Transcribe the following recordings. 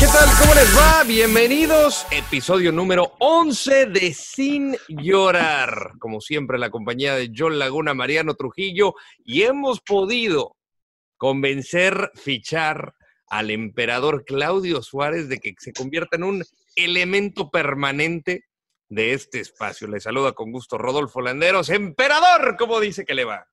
¿Qué tal? ¿Cómo les va? Bienvenidos. Episodio número 11 de Sin Llorar. Como siempre, la compañía de John Laguna, Mariano Trujillo. Y hemos podido convencer, fichar al emperador Claudio Suárez de que se convierta en un elemento permanente de este espacio. Le saluda con gusto Rodolfo Landeros. Emperador, ¿cómo dice que le va?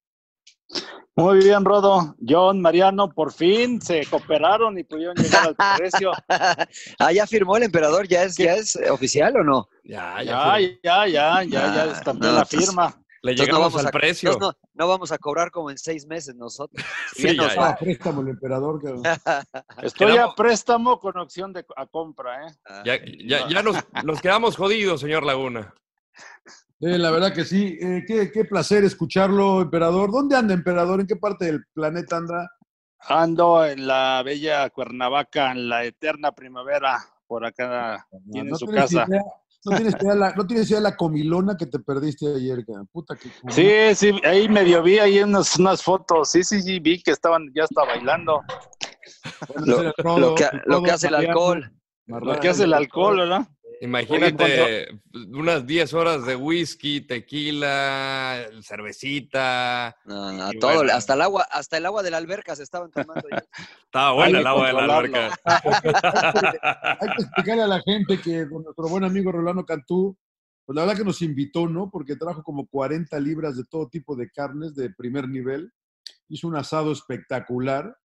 Muy bien, Rodo. John, Mariano, por fin se cooperaron y pudieron llegar al precio. ah, ya firmó el emperador, ¿ya es, ya es oficial o no? Ya, Ya, ya, ya, ya, ya Ah, estampé no, la entonces- firma. Le Entonces llegamos vamos al a- precio. No, no vamos a cobrar como en seis meses nosotros. Sí, ya, nos ya. va. préstamo el emperador. cabrón. Estoy Quedamos- a préstamo con opción de a compra, ¿eh? Ah, Ya, ya, ya nos, nos quedamos jodidos, señor Laguna. Eh, la verdad que sí. Eh, qué, qué placer escucharlo, emperador. ¿Dónde anda, emperador? ¿En qué parte del planeta anda? Ando en la bella Cuernavaca, en la eterna primavera, por acá tiene no su tienes casa. idea- no tienes idea la, no tienes idea la comilona que te perdiste ayer. Puta que. Sí, sí, ahí medio vi ahí unas, unas fotos. Sí, sí, sí, vi que estaban, ya está bailando. Bueno, lo, que, lo que hace el alcohol. Lo que hace el alcohol, ¿verdad? Imagínate unas 10 horas de whisky, tequila, cervecita. No, no, todo, bueno. hasta el agua, hasta el agua de la alberca se estaban tomando. ya. Estaba buena Hay el agua de la alberca. Hay que explicarle a la gente que con nuestro buen amigo Rolando Cantú, pues la verdad que nos invitó, ¿no? Porque trajo como 40 libras de todo tipo de carnes de primer nivel. Hizo un asado espectacular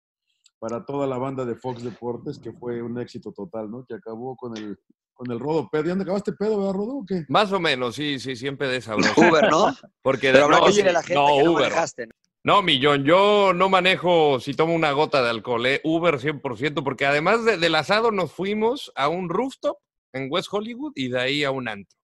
para toda la banda de Fox Deportes, que fue un éxito total, ¿no? Que acabó con el, con el Rodo pedo. ¿Y dónde acabaste pedo, verdad, Rodo? ¿O qué? Más o menos, sí, sí, siempre de sabroso. Uber, ¿no? Porque de Pero habrá no, que a la gente no, que no Uber. manejaste. ¿no? No, millón, yo no manejo si tomo una gota de alcohol, ¿eh? Uber 100%, porque además de- del asado nos fuimos a un rooftop en West Hollywood y de ahí a un antro,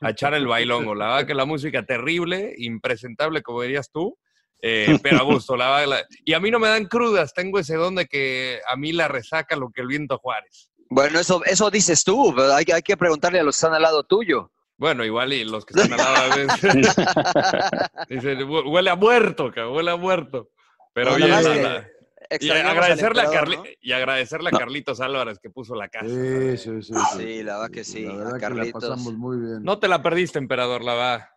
a echar el bailongo. La verdad que la música terrible, impresentable, como dirías tú, eh, pero a gusto. La, la- y a mí no me dan crudas, tengo ese don de que a mí la resaca lo que el viento Juárez. Bueno, eso, eso dices tú, pero hay, que- hay que preguntarle a los que están al lado tuyo. Bueno, igual y los que están al lado de veces dicen, "Hue- huele a muerto, cabrón, huele a muerto. Pero Bueno, bien, que Y agradecerle, a emperador, Carli- ¿no? y agradecerle a Carlitos Álvarez que puso la casa. Sí, sí, sí. Sí, la verdad que sí, La a que Carlitos. pasamos muy bien. No te la perdiste, emperador, la va.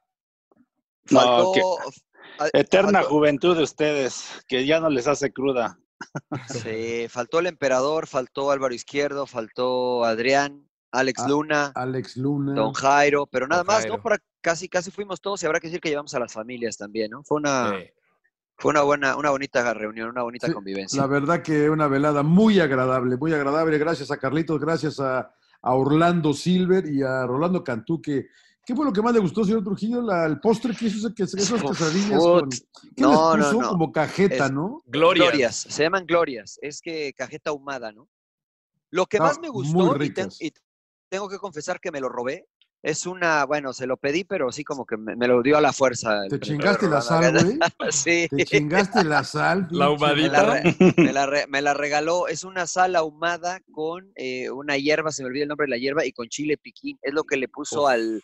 No, Faltó, que- a- Eterna faltó- juventud de ustedes, que ya no les hace cruda. Sí, faltó el emperador, faltó Álvaro Izquierdo, faltó Adrián, Alex Ah, Luna, Alex Luna. Don Jairo, pero nada más, Jairo. ¿no? Para, casi, casi fuimos todos y habrá que decir que llevamos a las familias también, ¿no? Fue una, Sí. fue una buena, una bonita reunión, una bonita Sí, convivencia. La verdad que una velada muy agradable, muy agradable. Gracias a Carlitos, gracias a, a Orlando Silver y a Rolando Cantú, que ¿qué fue lo que más le gustó, señor Trujillo? La- el postre que hizo, que esas quesadillas con... ¿Qué No, les no, puso? no. Como cajeta, Es- ¿no? Glorias. Glorias, se llaman glorias, es que cajeta ahumada, ¿no? Lo que Ah, más me muy gustó, y, ten- ricas. y tengo que confesar que me lo robé, es una, bueno, se lo pedí, pero sí como que me, me lo dio a la fuerza. ¿Te chingaste la sal, güey? Sí. ¿Te chingaste la sal? La pinche? Me la, re- me la re- me la regaló, es una sal ahumada con eh, una hierba, se me olvida el nombre de la hierba, y con chile piquín. Es lo que le puso al,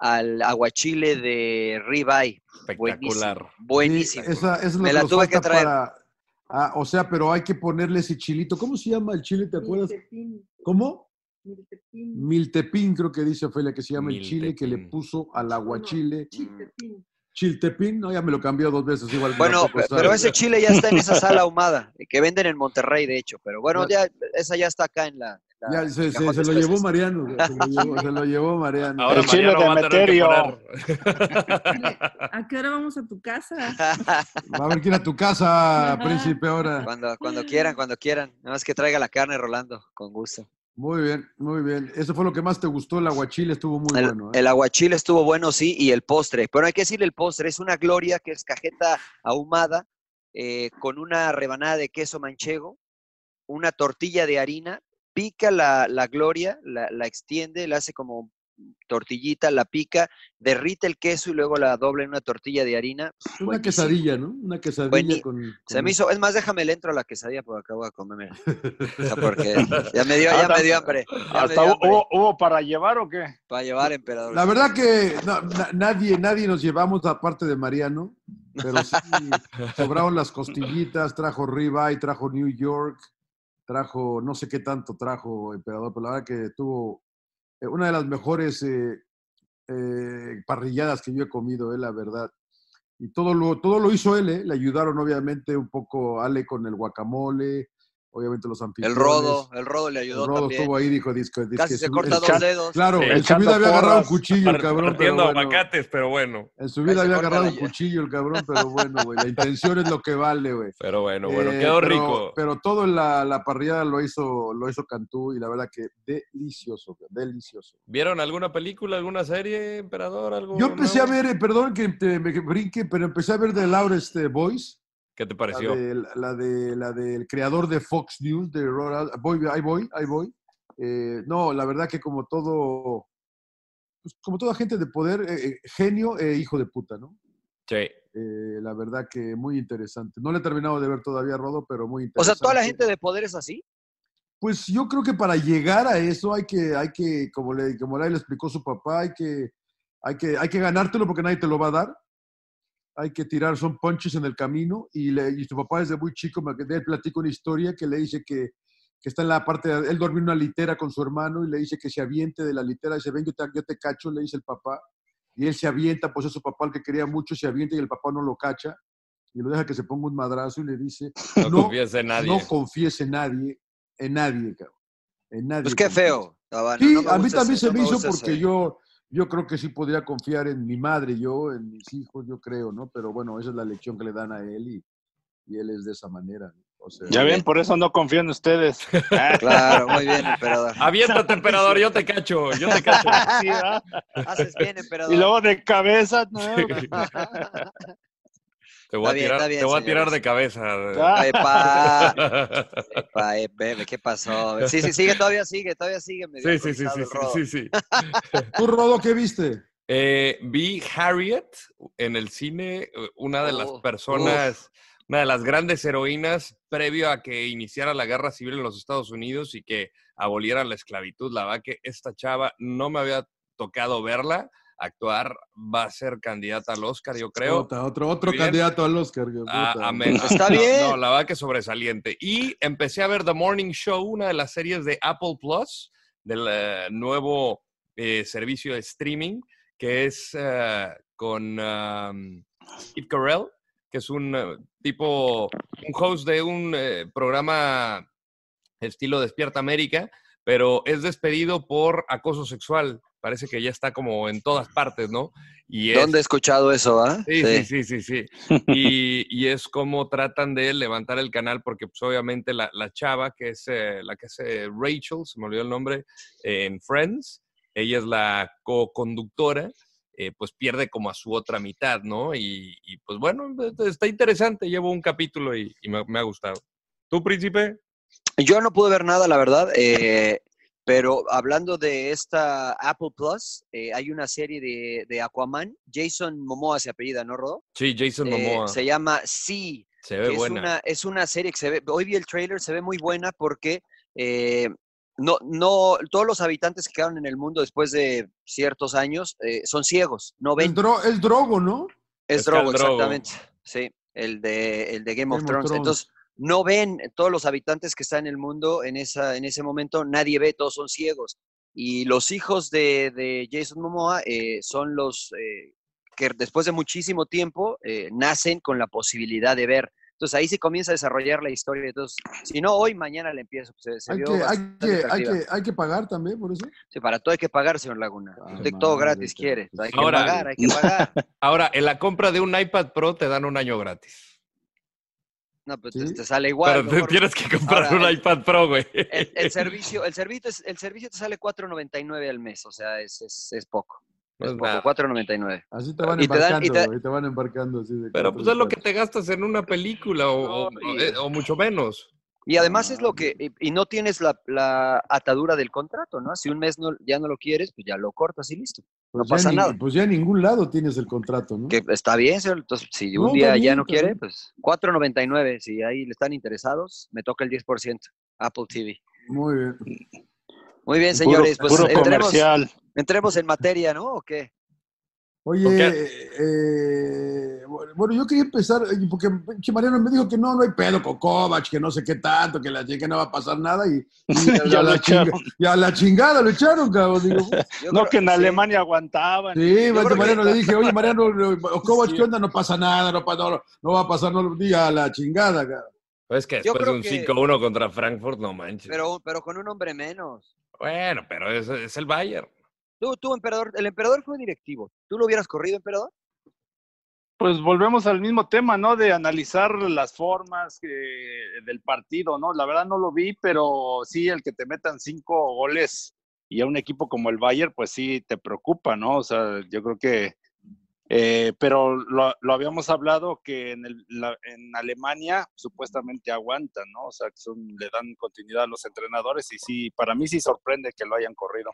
al aguachile de ribeye. Espectacular. Buenísimo. Sí, esa, esa es lo Me que la tuve que traer. para- Ah, o sea, pero hay que ponerle ese chilito. ¿Cómo se llama el chile? ¿Te acuerdas? ¿Cómo? Miltepín, creo que dice Ofelia, que se llama el chile que le Miltepín. puso al aguachile. Mm. Chiltepín, no, ya me lo cambió dos veces igual. Bueno, tampoco pe- sabe. pero ese chile ya está en esa sala ahumada, que venden en Monterrey, de hecho. Pero bueno, ya, esa ya está acá en la. Ya, se, lo llevó. Mariano, se lo llevó, se lo llevó Mariano. Ahora El chile de va a tener que Meterio. parar. ¿A qué hora vamos a tu casa? Va a haber que ir a tu casa, príncipe, ahora. Cuando, cuando quieran, cuando quieran. Nada más que traiga la carne, Rolando, con gusto. Muy bien, muy bien. Eso fue lo que más te gustó, el aguachile estuvo muy El, bueno. ¿eh? el aguachile estuvo bueno, sí, y el postre. Pero hay que decirle el postre, es una gloria que es cajeta ahumada eh, con una rebanada de queso manchego, una tortilla de harina, pica la, la gloria, la, la extiende, la hace como tortillita, la pica, derrite el queso y luego la dobla en una tortilla de harina. Una Buenísimo. quesadilla, ¿no? Una quesadilla Buení- con, Se me hizo, es más, déjame le entro a la quesadilla porque acabo de comer. O sea, porque ya me dio, ya me dio hambre. Ya me ¿Hasta dio hu- hambre hubo, hubo para llevar o qué? para llevar, emperador. La verdad que no, na- nadie, nadie nos llevamos aparte de Mariano, pero sí sobraron las costillitas, trajo ribeye, trajo New York, trajo no sé qué tanto trajo Emperador, pero la verdad que tuvo eh, una de las mejores eh, eh, parrilladas que yo he comido, eh, la verdad. Y todo lo, todo lo hizo él, le ayudaron obviamente un poco Ale con el guacamole, obviamente los El anfitriones. rodo, el rodo le ayudó El Rodo también. estuvo ahí, dijo, disco, disque Casi se corta el dos dedos. Claro, Sí. en su vida había agarrado un cuchillo el cabrón. pero bueno. aguacates, pero bueno. En su vida había agarrado un cuchillo el cabrón, pero bueno, güey, la intención es lo que vale, güey. Pero bueno, bueno, Eh, quedó pero- rico. Pero todo en la, la parrillada lo hizo, lo hizo Cantú y la verdad que delicioso, güey, delicioso. ¿Vieron alguna película, alguna serie, emperador? Algo Yo empecé a ver, eh, perdón que te me que brinque, pero empecé a ver de Laura este, Boys, ¿Qué te la, pareció? de, la, de, la del creador de Fox News, de Ronald, voy, ahí voy, ahí voy. Eh, no, la verdad que como todo, pues, como toda gente de poder, eh, eh, genio e hijo de puta, ¿no? Sí. Eh, la verdad que muy interesante. No le he terminado de ver todavía, Rodo, pero muy O interesante. sea, toda la gente de poder es así. Pues yo creo que para llegar a eso hay que, hay que como le, como le explicó su papá, hay que, hay que, hay que ganártelo porque nadie te lo va a dar. Hay que tirar, son punches en el camino. Y, le, y su papá desde muy chico, me él platica una historia que le dice que, que está en la parte, de- él dormía en una litera con su hermano y le dice que se aviente de la litera, dice, ven, yo te, yo te cacho, le dice el papá. Y él se avienta, pues es su papá el que quería mucho, se avienta y el papá no lo cacha. Y lo deja que se ponga un madrazo y le dice, No, confíes en nadie. no confíes en nadie, en nadie, cabrón. En nadie. Pues qué confíes. feo. No, Sí, no me a mí también ese- se no me hizo porque ese- yo, yo creo que sí podría confiar en mi madre, yo, en mis hijos, yo creo, ¿no? Pero bueno, esa es la lección que le dan a él y, y él es de esa manera. ¿no? O sea, Ya ven, por eso no confío en ustedes. Claro, muy bien, emperador. Aviéntate, emperador, yo te cacho, yo te cacho. Sí. Haces bien, emperador. y luego de cabeza, no. Te voy a bien, tirar, bien, te voy a tirar de cabeza. Ah. Epa, epa, eh, bebe, ¿qué pasó? Sí, sí, sigue, todavía sigue, todavía sigue. medio Sí, sí, sí, sí, sí, sí, sí. ¿Tú, Rodo, qué viste? Eh, vi Harriet en el cine, una de las Oh, personas, una de las grandes heroínas previo a que iniciara la guerra civil en los Estados Unidos y que abolieran la esclavitud. La verdad que esta chava no me había tocado verla actuar, va a ser candidata al Oscar, yo creo. Otra, otro otro bien. candidato al Oscar. que Ah, amén. Está No, bien. No, la verdad que sobresaliente. Y empecé a ver The Morning Show, una de las series de Apple Plus, del eh, nuevo eh, servicio de streaming, que es eh, con um, Steve Carell, que es un tipo, un host de un programa estilo Despierta América, pero es despedido por acoso sexual. Parece que ya está como en todas partes, ¿no? Y es- ¿Dónde he escuchado eso, ah? Sí, sí, sí, sí, sí. Y, y es como tratan de levantar el canal porque pues obviamente la, la chava, que es eh, la que hace Rachel, se me olvidó el nombre, eh, en Friends, ella es la co-conductora, eh, pues pierde como a su otra mitad, ¿no? Y, y, pues bueno, está interesante, llevo un capítulo y, y me, me ha gustado. ¿Tú, príncipe? Yo no pude ver nada, la verdad, eh, pero hablando de esta Apple Plus, eh, hay una serie de, de Aquaman, Jason Momoa se apellida, ¿no, Rodo? Sí, Jason Eh, Momoa. se llama Sí. Se ve es buena. Una, es una serie que se ve, hoy vi el trailer, se ve muy buena porque eh, no, no, todos los habitantes que quedaron en el mundo después de ciertos años eh, son ciegos, no ven. El, dro- el drogo, ¿no? Es Es Drogo, Drogo. exactamente. Sí, el de, el de Game, of, Game of Thrones. Thrones. Entonces, no ven todos los habitantes que están en el mundo en, esa, en ese momento, nadie ve, todos son ciegos. Y los hijos de, de Jason Momoa eh, son los eh, que después de muchísimo tiempo eh, nacen con la posibilidad de ver. Entonces ahí se comienza a desarrollar la historia. Entonces, si no hoy, mañana le empiezo. Se, se Hay que, hay, que, hay, que, hay que pagar también por eso. Sí, para todo hay que pagar, señor Laguna. Usted todo gratis quiere. Hay que Ahora- pagar, hay que pagar. Ahora, en la compra de un iPad Pro te dan un año gratis. No, pues Sí. te, te sale igual. Pero te tienes que comprar Ahora, un el- iPad Pro, güey. El, el servicio, el servicio, el servicio te sale 4.99 al mes, o sea, es, es, es poco. Es es poco, nada. 4.99. Así te van Y te dan- embarcando, y te- güey, te van embarcando así de Pero pues es lo que te gastas en una película o, o- No, o- y- o mucho menos. Y además es lo que, y, y no tienes la, la atadura del contrato, ¿no? Si un mes no, ya no lo quieres, pues ya lo cortas y listo. Pues no ya pasa ni- nada. Pues ya en ningún lado tienes el contrato, ¿no? Que está bien, señor. Entonces, si un No, día ya no quiere, bien. pues 4.99. Si ahí le están interesados, me toca el 10%. Apple TV. Muy bien. Muy bien, Puro- señores. Pues puro entremos, comercial. entremos en materia, ¿no? ¿O qué? Oye, ¿Con eh, bueno, yo quería empezar, porque Mariano me dijo que no, no hay pedo con Kovac, que no sé qué tanto, que la que no va a pasar nada y, y a, Ya lo la chinga- echaron. y a la chingada lo echaron, cabrón. Digo, No, creo- que en sí. Alemania aguantaban. sí, que- Mariano le dije, oye, Mariano, o Kovac, Sí. ¿qué onda? No pasa nada, no, pasa, no, no va a pasar, no, diga a la chingada, cabrón. Es que después de un que- 5-1 contra Frankfurt, no manches. Pero, pero con un hombre menos. Bueno, pero es, es el Bayern. Tú, tú, emperador, el emperador fue directivo. ¿Tú lo hubieras corrido, emperador? Pues volvemos al mismo tema, ¿no? De analizar las formas del partido, ¿no? La verdad no lo vi, pero sí el que te metan cinco goles y a un equipo como el Bayern, pues sí te preocupa, ¿no? O sea, yo creo que, eh, pero lo, lo habíamos hablado que en, el, la- en Alemania supuestamente aguantan, ¿no? O sea, que son, le dan continuidad a los entrenadores y sí, para mí sí sorprende que lo hayan corrido.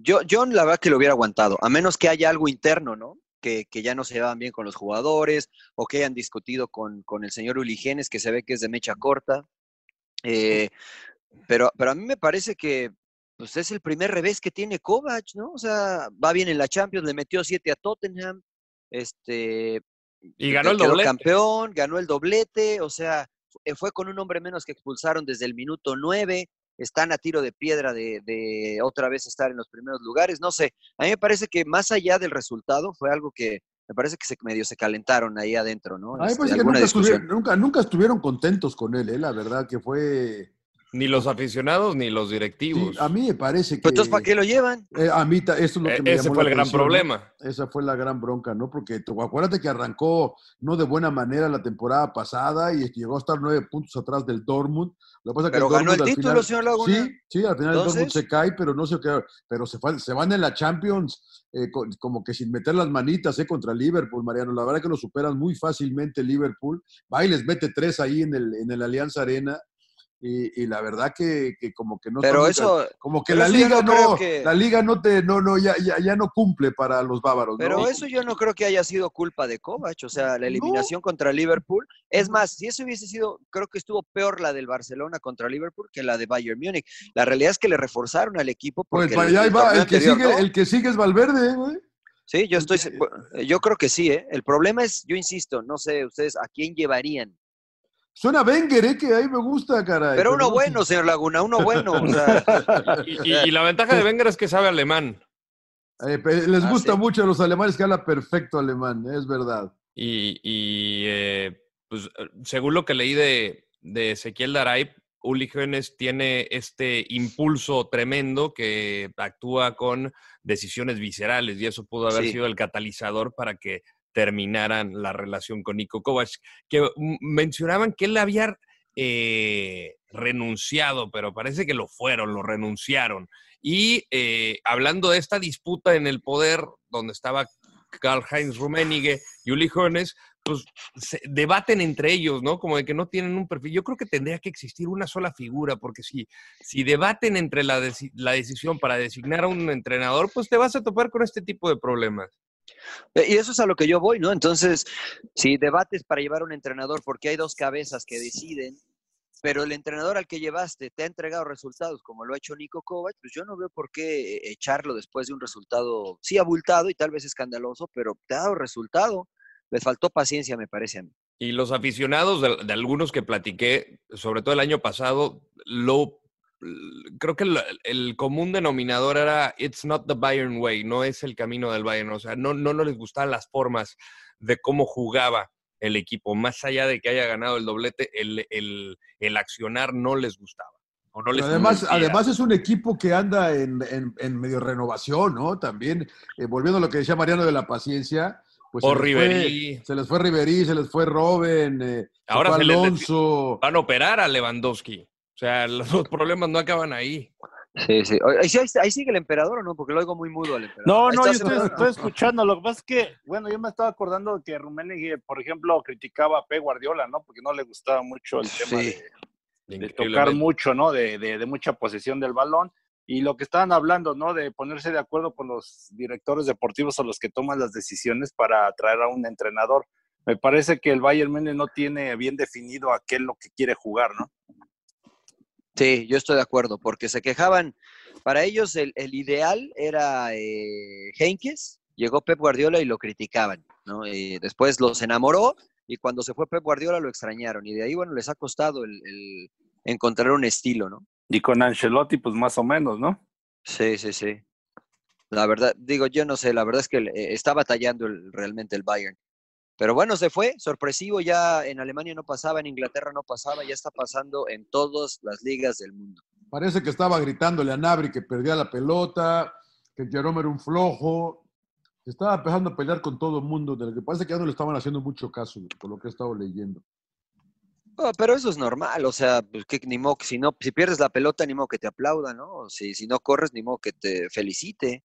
Yo, yo la verdad que lo hubiera aguantado, a menos que haya algo interno, ¿no? Que, que ya no se llevan bien con los jugadores o que hayan discutido con, con el señor Uligenes, que se ve que es de mecha corta. Eh, pero, pero a mí me parece que pues, es el primer revés que tiene Kovac, ¿no? O sea, va bien en la Champions, le metió siete a Tottenham, este, Y ganó el doblete. campeón, ganó el doblete, o sea, fu- fue con un hombre menos que expulsaron desde el minuto nueve, están a tiro de piedra de, de otra vez estar en los primeros lugares, no sé, a mí me parece que más allá del resultado fue algo que me parece que se medio se calentaron ahí adentro, ¿no? A mí me Este, parece que nunca nunca, nunca estuvieron contentos con él, ¿eh? la verdad que fue... Ni los aficionados ni los sí, directivos. a mí me parece que... Pero entonces, ¿para qué lo llevan? Eh, a mí, eso es lo que Eh, me ese llamó fue la el gran problema. Esa fue la gran bronca, ¿no? Porque acuérdate que arrancó no de buena manera la temporada pasada y llegó a estar nueve puntos atrás del Dortmund. Lo que pasa es que Pero ganó el Dortmund al título, final- señor Laguna. Sí, sí, al final el Dortmund se cae, pero no sé qué, pero se, fue- se van en la Champions eh, con- como que sin meter las manitas eh, contra Liverpool, Mariano. La verdad que lo superan muy fácilmente Liverpool. Va y les mete tres ahí en el, en el Alianza Arena. Y, y la verdad que, que como que no Pero eso, como que la liga no que- la liga no te no no ya, ya, ya no cumple para los bávaros ¿no? pero eso yo no creo que haya sido culpa de Kovac, o sea, la eliminación contra Liverpool. Es más, si eso hubiese sido, creo que estuvo peor la del Barcelona contra Liverpool que la de Bayern Múnich. La realidad es que le reforzaron al equipo pues porque el- allá el va torneo el que anterior, sigue ¿no? el que sigue es Valverde ¿eh, güey. Sí, yo estoy, yo creo que sí, ¿eh? El problema es, yo insisto, no sé ustedes a quién llevarían. Suena Wenger ¿eh? que ahí me gusta caray Pero uno no- bueno, señor Laguna, uno bueno. o sea, Y, y- y la ventaja de Wenger es que sabe alemán. Eh, les Ah, gusta sí. mucho a los alemanes que habla perfecto alemán es verdad Y, y, eh, pues, eh, según lo que leí de, de Ezequiel Daray, Uli Hoeneß tiene este impulso tremendo que actúa con decisiones viscerales y eso pudo haber Sí. sido el catalizador para que terminaran la relación con Nico Kovac, que mencionaban que él había eh, renunciado, pero parece que lo fueron, lo renunciaron. Y eh, hablando de esta disputa en el poder, donde estaba Karl-Heinz Rummenigge y Uli Hoeneß, pues se debaten entre ellos, ¿no? Como de que no tienen un perfil. Yo creo que tendría que existir una sola figura, porque si, si debaten entre la, la decisión para designar a un entrenador, pues te vas a topar con este tipo de problemas. Eh, Y eso es a lo que yo voy, ¿no? Entonces, si debates para llevar a un entrenador porque hay dos cabezas que deciden, pero el entrenador al que llevaste te ha entregado resultados como lo ha hecho Nico Kovac, pues yo no veo por qué echarlo después de un resultado, sí abultado y tal vez escandaloso, pero te ha dado resultado. Les faltó paciencia, me parece a mí. Y los aficionados de algunos que platiqué, sobre todo el año pasado, lo creo que el, el común denominador era It's not the Bayern way, no es el camino del Bayern. O sea, no, no, no les gustaban las formas de cómo jugaba el equipo. Más allá de que haya ganado el doblete, el, el, el accionar no les gustaba. O no les además, convencía. además es un equipo que anda en, en- en medio renovación, ¿no? También, eh, volviendo a lo que decía Mariano de la paciencia, pues O se les, fue, se les fue Riverí, se les fue Robben, eh, se Ahora fue les deci- Alonso. van a operar a Lewandowski. O sea, los, los problemas no acaban ahí. Sí, sí. ¿Ahí, sigue el emperador o no? Porque lo oigo muy mudo al emperador. No, no, yo estoy, estoy escuchando. Lo que pasa es que, bueno, yo me estaba acordando de que Rummenigge, por ejemplo, criticaba a Pep Guardiola, ¿no? Porque no le gustaba mucho el tema Sí. de, de tocar mucho, ¿no? De, de- de mucha posesión del balón. Y lo que estaban hablando, ¿no? De ponerse de acuerdo con los directores deportivos o los que toman las decisiones para traer a un entrenador. Me parece que el Bayern Múnich no tiene bien definido a qué es lo que quiere jugar, ¿no? Sí, yo estoy de acuerdo, porque se quejaban, para ellos el, el ideal era eh, Henkes, llegó Pep Guardiola y lo criticaban, ¿no? Y después los enamoró y cuando se fue Pep Guardiola lo extrañaron y de ahí, bueno, les ha costado el, el encontrar un estilo, ¿no? Y con Ancelotti, pues más o menos, ¿no? Sí, sí, sí. La verdad, digo, yo no sé, la verdad es que eh, está batallando el- realmente el Bayern. Pero bueno, se fue, sorpresivo, ya en Alemania no pasaba, en Inglaterra no pasaba, ya está pasando en todas las ligas del mundo. Parece que estaba gritándole a Nabri que perdía la pelota, que Jerome era un flojo. Estaba empezando a pelear con todo el mundo, de lo que parece que ya no le estaban haciendo mucho caso, por lo que he estado leyendo. Oh, pero eso es normal, o sea, pues, que, ni modo, si, no, si pierdes la pelota, ni modo que te aplauda, ¿no? Si, si no corres, ni modo que te felicite.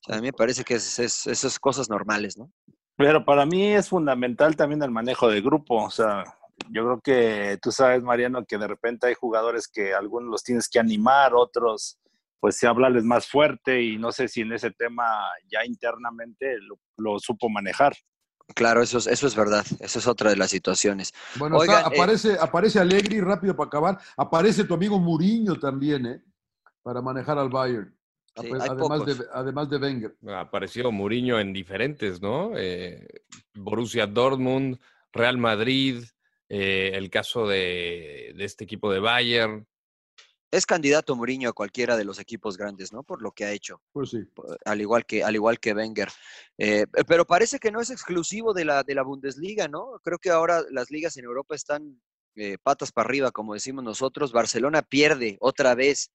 O sea, a mí me parece que es, es- esas cosas normales, ¿no? Pero para mí es fundamental también el manejo de grupo. O sea, yo creo que tú sabes, Mariano, que de repente hay jugadores que algunos los tienes que animar, otros, pues sí, hablarles más fuerte y no sé si en ese tema ya internamente lo, lo supo manejar. Claro, eso es, eso es verdad, eso es otra de las situaciones. Bueno, Oigan, está- eh, aparece, aparece Allegri, rápido para acabar. Aparece tu amigo Muriño también, ¿eh? Para manejar al Bayern. Sí, Ape- hay además, de, además de Wenger. Apareció Mourinho en diferentes, ¿no? Eh, Borussia Dortmund, Real Madrid, eh, el caso de, de este equipo de Bayern. Es candidato Mourinho a cualquiera de los equipos grandes, ¿no? Por lo que ha hecho. Pues sí. al igual que, al igual que Wenger. Eh, pero parece que no es exclusivo de la, de la Bundesliga, ¿no? Creo que ahora las ligas en Europa están eh, patas para arriba, como decimos nosotros. Barcelona pierde otra vez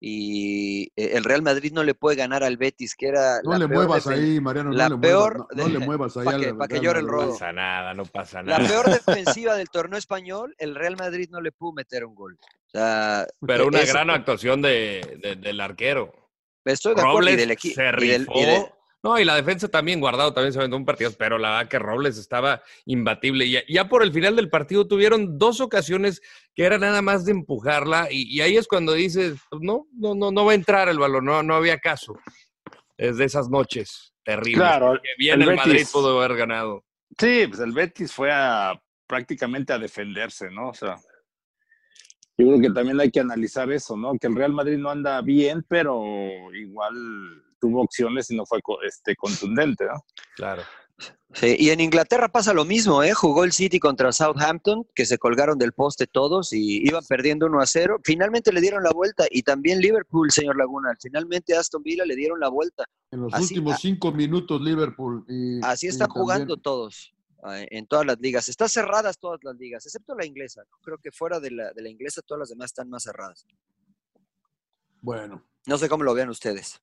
y eh, el Real Madrid no le puede ganar al Betis, que era No la le peor muevas ahí, Mariano. la no le peor muevas, no, no le muevas ahí. pa' al que- pa' que llore el rodo. No pasa nada, no pasa La nada. peor defensiva del torneo español, el Real Madrid no le pudo meter un gol. O sea, Pero una es- gran actuación de, de- del arquero. Estoy de acuerdo y Robles del equipo. se y del- rifó. y de- No, y la defensa también, guardado, también se aventó un partido, pero la verdad que Robles estaba imbatible. Y ya, ya por el final del partido tuvieron dos ocasiones que era nada más de empujarla, y, y ahí es cuando dices, pues, no, no, no, no va a entrar el balón, no, no había caso. Es de esas noches terribles. Claro, que bien el el, Madrid Betis- pudo haber ganado. Sí, pues el Betis fue a prácticamente a defenderse, ¿no? O sea, yo creo que también hay que analizar eso, ¿no? Que el Real Madrid no anda bien, pero igual tuvo opciones y no fue este, contundente, ¿no? Claro. Sí, y en Inglaterra pasa lo mismo, ¿eh? Jugó el City contra Southampton, que se colgaron del poste todos y iban perdiendo 1 a 0. Finalmente le dieron la vuelta y también Liverpool, señor Laguna. Finalmente Aston Villa le dieron la vuelta. En los Así- últimos cinco minutos, Liverpool. Y, Así y están también- jugando todos eh, en todas las ligas. Están cerradas todas las ligas, excepto la inglesa. Creo que fuera de la, de la inglesa todas las demás están más cerradas. Bueno. No sé cómo lo vean ustedes.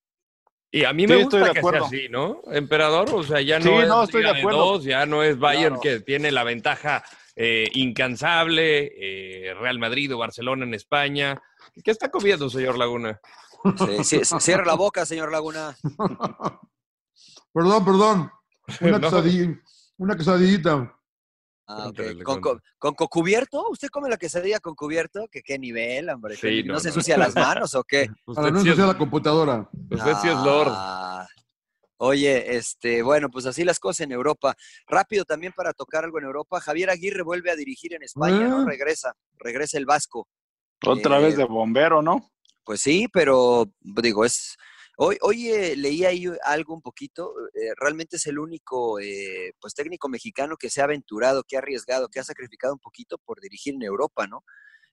Y a mí Sí, me estoy gusta de que sea así, ¿no? Emperador, o sea, ya no Sí, es no, estoy Liga de acuerdo. dos, ya no es Bayern Claro. que tiene la ventaja eh, incansable, eh, Real Madrid o Barcelona en España. ¿Qué está comiendo, señor Laguna? Sí, sí, sí, cierra la boca, señor Laguna. Perdón, perdón. Una, No. quesadilla- una quesadillita. Ah, ¿Con, con, con cubierto? ¿Usted come la quesadilla con cubierto? ¿Que qué nivel, hombre? ¿Qué Sí, ¿No, no, se no. ensucia las manos o qué? Para Usted no sí es, ensuciar la computadora. usted sí es Lord. Ah, Oye, este, bueno, pues así las cosas en Europa. Rápido también para tocar algo en Europa. Javier Aguirre vuelve a dirigir en España, ¿no? Ah. Regresa, regresa el Vasco. Otra Eh, vez de bombero, ¿no? Pues sí, pero digo, es. Hoy, hoy eh, leí ahí algo un poquito. eh, realmente es el único eh, pues técnico mexicano que se ha aventurado, que ha arriesgado, que ha sacrificado un poquito por dirigir en Europa, ¿no?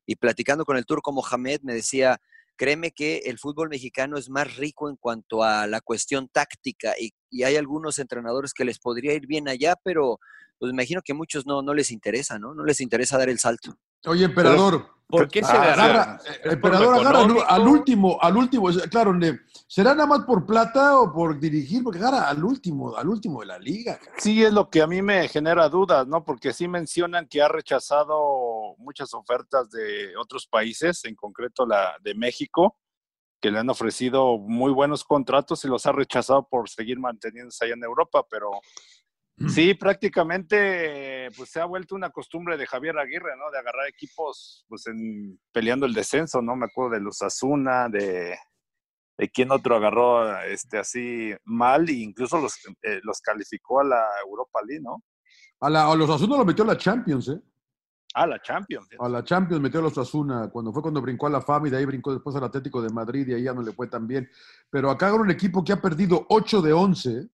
Y platicando con el turco Mohamed me decía, créeme que el fútbol mexicano es más rico en cuanto a la cuestión táctica y, y hay algunos entrenadores que les podría ir bien allá, pero pues me imagino que a muchos no, no les interesa, ¿no? No les interesa dar el salto. Oye, emperador. ¿Por qué se agarra, ¿Es eh, por emperador agarra al, último, al último, claro, ¿será nada más por plata o por dirigir? Porque agarra al último, al último de la liga. cara. Sí, es lo que a mí me genera dudas, ¿no? Porque sí mencionan que ha rechazado muchas ofertas de otros países, en concreto la de México, que le han ofrecido muy buenos contratos y los ha rechazado por seguir manteniéndose allá en Europa, pero sí, prácticamente pues se ha vuelto una costumbre de Javier Aguirre, ¿no? De agarrar equipos pues en, peleando el descenso, ¿no? Me acuerdo de los Asuna, de de quién otro agarró este así mal e incluso los, eh, los calificó a la Europa League, ¿no? A, la- a los Asuna lo metió a la Champions, ¿eh? Ah, la Champions. A la Champions metió a los Asuna, cuando fue cuando brincó a la fama y de ahí brincó después al Atlético de Madrid y ahí ya no le fue tan bien. Pero acá agarra un equipo que ha perdido 8 de 11.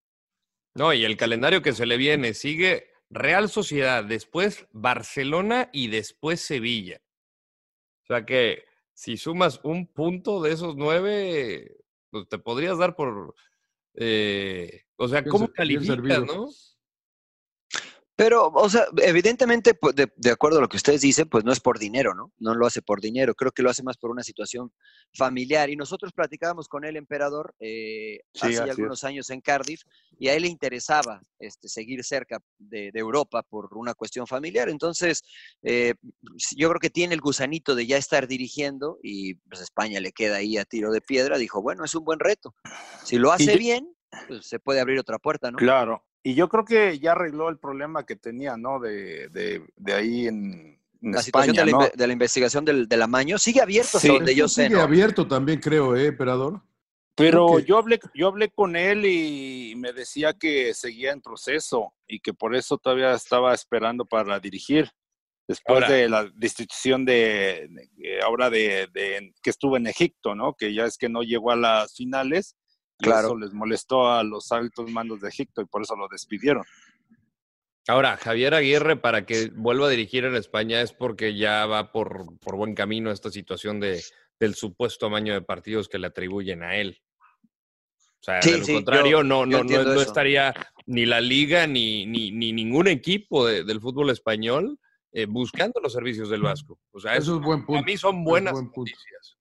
No, y el calendario que se le viene sigue Real Sociedad, después Barcelona y después Sevilla. O sea que si sumas un punto de esos nueve, pues te podrías dar por... eh, o sea, ¿cómo calificas, no? Pero, o sea, evidentemente, pues, de, de acuerdo a lo que ustedes dicen, pues no es por dinero, ¿no? No lo hace por dinero, creo que lo hace más por una situación familiar. Y nosotros platicábamos con el emperador eh, Sí, hace algunos años en Cardiff y a él le interesaba este, seguir cerca de, de Europa por una cuestión familiar. Entonces, eh, yo creo que tiene el gusanito de ya estar dirigiendo y pues España le queda ahí a tiro de piedra. Dijo, bueno, es un buen reto. Si lo hace bien, pues se puede abrir otra puerta, ¿no? Claro. Y yo creo que ya arregló el problema que tenía, ¿no? De, de, de ahí en, en La España, situación de la, ¿no? inve- de la investigación del, del amaño sigue abierto hasta Sí. donde yo Eso sé, sigue ¿no? abierto también, creo, ¿eh, emperador? Pero yo hablé, yo hablé con él y me decía que seguía en proceso y que por eso todavía estaba esperando para dirigir. Después Ahora- de la destitución de, de- ahora de, de- que estuvo en Egipto, ¿no? Que ya es que no llegó a las finales y Claro. eso les molestó a los altos mandos de Egipto y por eso lo despidieron. Ahora, Javier Aguirre, para que vuelva a dirigir en España es porque ya va por, por buen camino esta situación de, del supuesto amaño de partidos que le atribuyen a él. O sea, Sí, de lo sí, contrario, yo- no, yo no, no, no estaría ni la liga ni, ni, ni ningún equipo de- del fútbol español eh, buscando los servicios del Vasco. O sea, Eso eso, es buen punto. a mí son buenas buen noticias.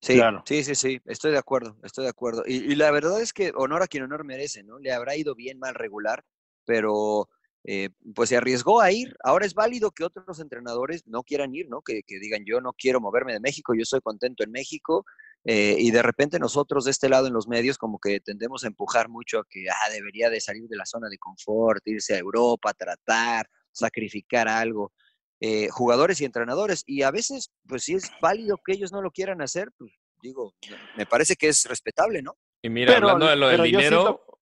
Sí, Claro. sí, sí, sí, estoy de acuerdo, estoy de acuerdo. Y, y la verdad es que honor a quien honor merece, ¿no? Le habrá ido bien, mal, regular, pero eh, pues se arriesgó a ir. Ahora es válido que otros entrenadores no quieran ir, ¿no? Que, que digan, yo no quiero moverme de México, yo estoy contento en México. eh, y de repente nosotros de este lado en los medios como que tendemos a empujar mucho a que ah, debería de salir de la zona de confort, irse a Europa, tratar, sacrificar algo. Eh, jugadores y entrenadores. Y a veces, pues si es válido que ellos no lo quieran hacer, pues digo, me parece que es respetable, ¿no? Y mira, Pero- hablando de lo del pero dinero, siento-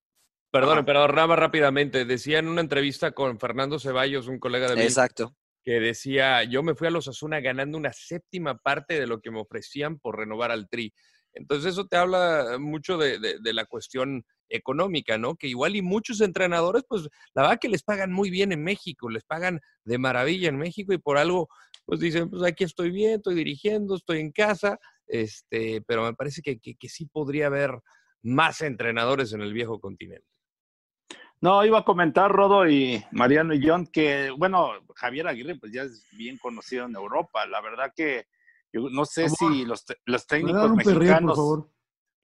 perdón, Ajá. nada más rápidamente, decía en una entrevista con Fernando Ceballos, un colega de mí, Exacto. que decía, yo me fui a los Asuna ganando una séptima parte de lo que me ofrecían por renovar al Tri. Entonces eso te habla mucho de, de- de la cuestión económica, ¿no? Que igual y muchos entrenadores, pues la verdad que les pagan muy bien en México, les pagan de maravilla en México y por algo, pues dicen, pues aquí estoy bien, estoy dirigiendo, estoy en casa, este, pero me parece que, que, que sí podría haber más entrenadores en el viejo continente. No, iba a comentar Rodo y Mariano y John que, bueno, Javier Aguirre pues ya es bien conocido en Europa. La verdad que yo no sé si los, los técnicos perreo, por mexicanos, favor.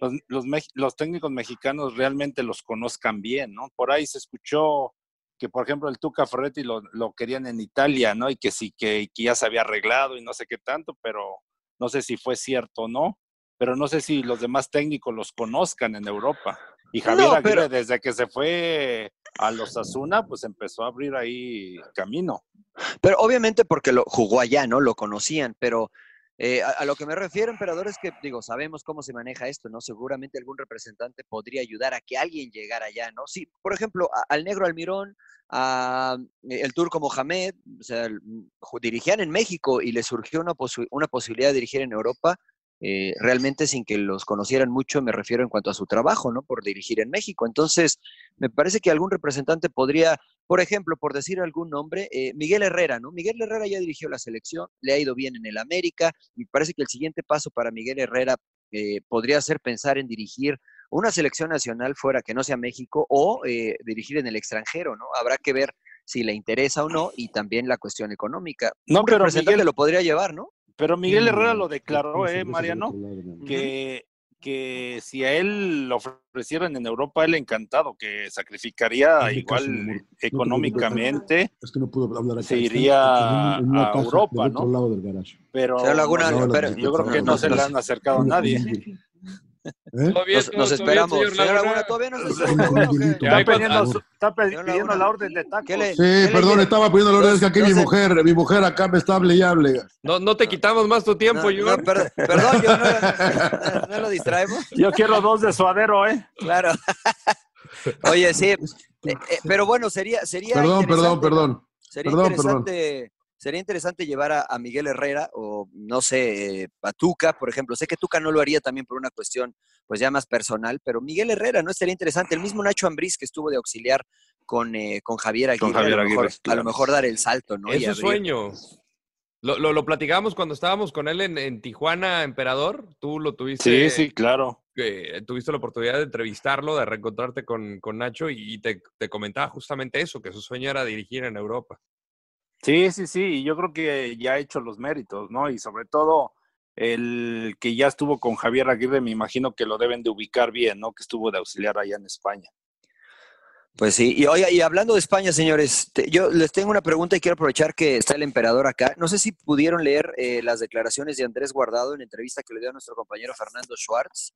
Los, los, mex- los técnicos mexicanos realmente los conozcan bien, ¿no? Por ahí se escuchó que, por ejemplo, el Tuca Ferretti lo, lo querían en Italia, ¿no? Y que sí, que, que ya se había arreglado y no sé qué tanto, pero no sé si fue cierto o no. Pero no sé si los demás técnicos los conozcan en Europa. Y Javier No, Aguirre, pero- desde que se fue a los Asuna, pues empezó a abrir ahí camino. Pero obviamente porque lo jugó allá, ¿no? Lo conocían, pero eh, a, lo que me refiero, emperador, es que, digo, sabemos cómo se maneja esto, ¿no? Seguramente algún representante podría ayudar a que alguien llegara allá, ¿no? Sí, por ejemplo, a- al negro Almirón, a eh, el turco Mohamed, o sea, ju- dirigían en México y le surgió una, una posibilidad de dirigir en Europa, eh, realmente sin que los conocieran mucho, me refiero en cuanto a su trabajo, ¿no? Por dirigir en México. Entonces, me parece que algún representante podría, por ejemplo, por decir algún nombre, eh, Miguel Herrera, ¿no? Miguel Herrera ya dirigió la selección, le ha ido bien en el América, y me parece que el siguiente paso para Miguel Herrera eh, podría ser pensar en dirigir una selección nacional fuera que no sea México o dirigir en el extranjero, ¿no? Habrá que ver si le interesa o no y también la cuestión económica. No, Un pero representante Miguel- lo podría llevar, ¿no? Pero Miguel Herrera Mm, lo declaró, ¿eh, Mariano? ¿no? Que, que si a él lo ofrecieran en Europa, él encantado, que sacrificaría caso, igual. No preocupes, económicamente, Es que no puedo hablar acá. Se iría en una a Europa, del otro ¿no? lado del pero Laguna, no sé, no, pero- no, yo creo que no se le han acercado a nadie. ¿Eh? ¿Todo bien, Nos, esperamos. señor Señor Laguna? ¿todavía no se. Está pidiendo, está pidiendo la orden de tacos. ¿Qué le- Sí, perdón, estaba poniendo la orden. Es que aquí No mi se- mujer, mi mujer acá me está hable y hable. No, no te quitamos más tu tiempo, No, Junior. no, per- perdón, yo no, no- no lo distraemos. Yo quiero dos de suadero, ¿eh? Claro. Oye, sí, eh, eh, pero bueno, sería, sería Perdón, perdón, perdón. Sería Perdón, interesante, sería interesante llevar a, a Miguel Herrera o no sé, eh, a Tuca, por ejemplo. Sé que Tuca no lo haría también por una cuestión pues ya más personal, pero Miguel Herrera no sería interesante. El mismo Nacho Ambriz que estuvo de auxiliar con, eh, con Javier Aguirre, Con Javier a, lo mejor, Aguirre, a lo mejor dar el salto, ¿no? Es su sueño. Lo, lo, lo platicábamos cuando estábamos con él en, en Tijuana, Emperador. Tú lo tuviste. Sí, sí, claro. que tuviste la oportunidad de entrevistarlo, de reencontrarte con, con Nacho y te, te comentaba justamente eso, que su sueño era dirigir en Europa. Sí, sí, sí, y yo creo que ya ha hecho los méritos, ¿no? Y sobre todo el que ya estuvo con Javier Aguirre, me imagino que lo deben de ubicar bien, ¿no? Que estuvo de auxiliar allá en España. Pues sí, y oiga, y hablando de España, señores, yo les tengo una pregunta y quiero aprovechar que está el emperador acá. No sé si pudieron leer eh, las declaraciones de Andrés Guardado en entrevista que le dio a nuestro compañero Fernando Schwartz,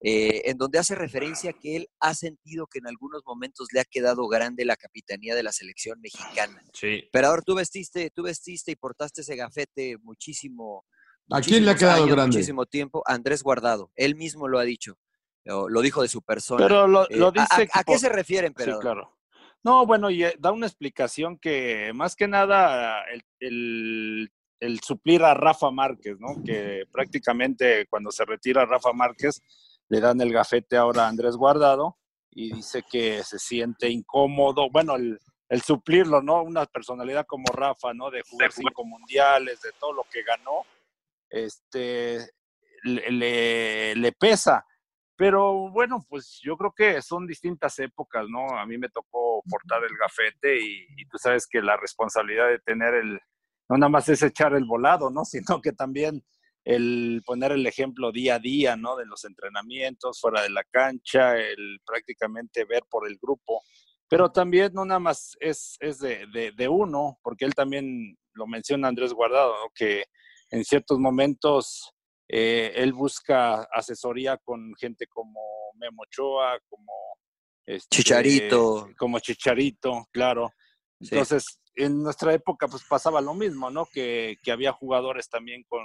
eh, en donde hace referencia que él ha sentido que en algunos momentos le ha quedado grande la capitanía de la selección mexicana. Sí. Emperador, tú vestiste, tú vestiste y portaste ese gafete muchísimo. ¿A quién le ha quedado años, grande? Muchísimo tiempo. Andrés Guardado, él mismo lo ha dicho, lo, dijo de su persona. Pero lo, Eh, lo ¿a- dice... a, qué se refiere, Sí, emperador? claro. No, bueno, y eh, da una explicación que más que nada el, el- el suplir a Rafa Márquez, ¿no? Que prácticamente cuando se retira Rafa Márquez le dan el gafete ahora a Andrés Guardado y dice que se siente incómodo, bueno, el, el suplirlo, ¿no? Una personalidad como Rafa, ¿no? De jugar cinco mundiales, de todo lo que ganó, este, le, le- le pesa. Pero bueno, pues yo creo que son distintas épocas, ¿no? A mí me tocó portar el gafete y, y tú sabes que la responsabilidad de tener el, no nada más es echar el volado, ¿no? Sino que también el poner el ejemplo día a día, ¿no? De los entrenamientos, fuera de la cancha, el prácticamente ver por el grupo. Pero también no nada más es, es de, de- de uno, porque él también lo menciona Andrés Guardado, ¿no? Que en ciertos momentos eh, él busca asesoría con gente como Memo Ochoa, como este, Chicharito. como Chicharito, claro. Sí. Entonces, en nuestra época pues pasaba lo mismo, ¿no? Que, que había jugadores también con,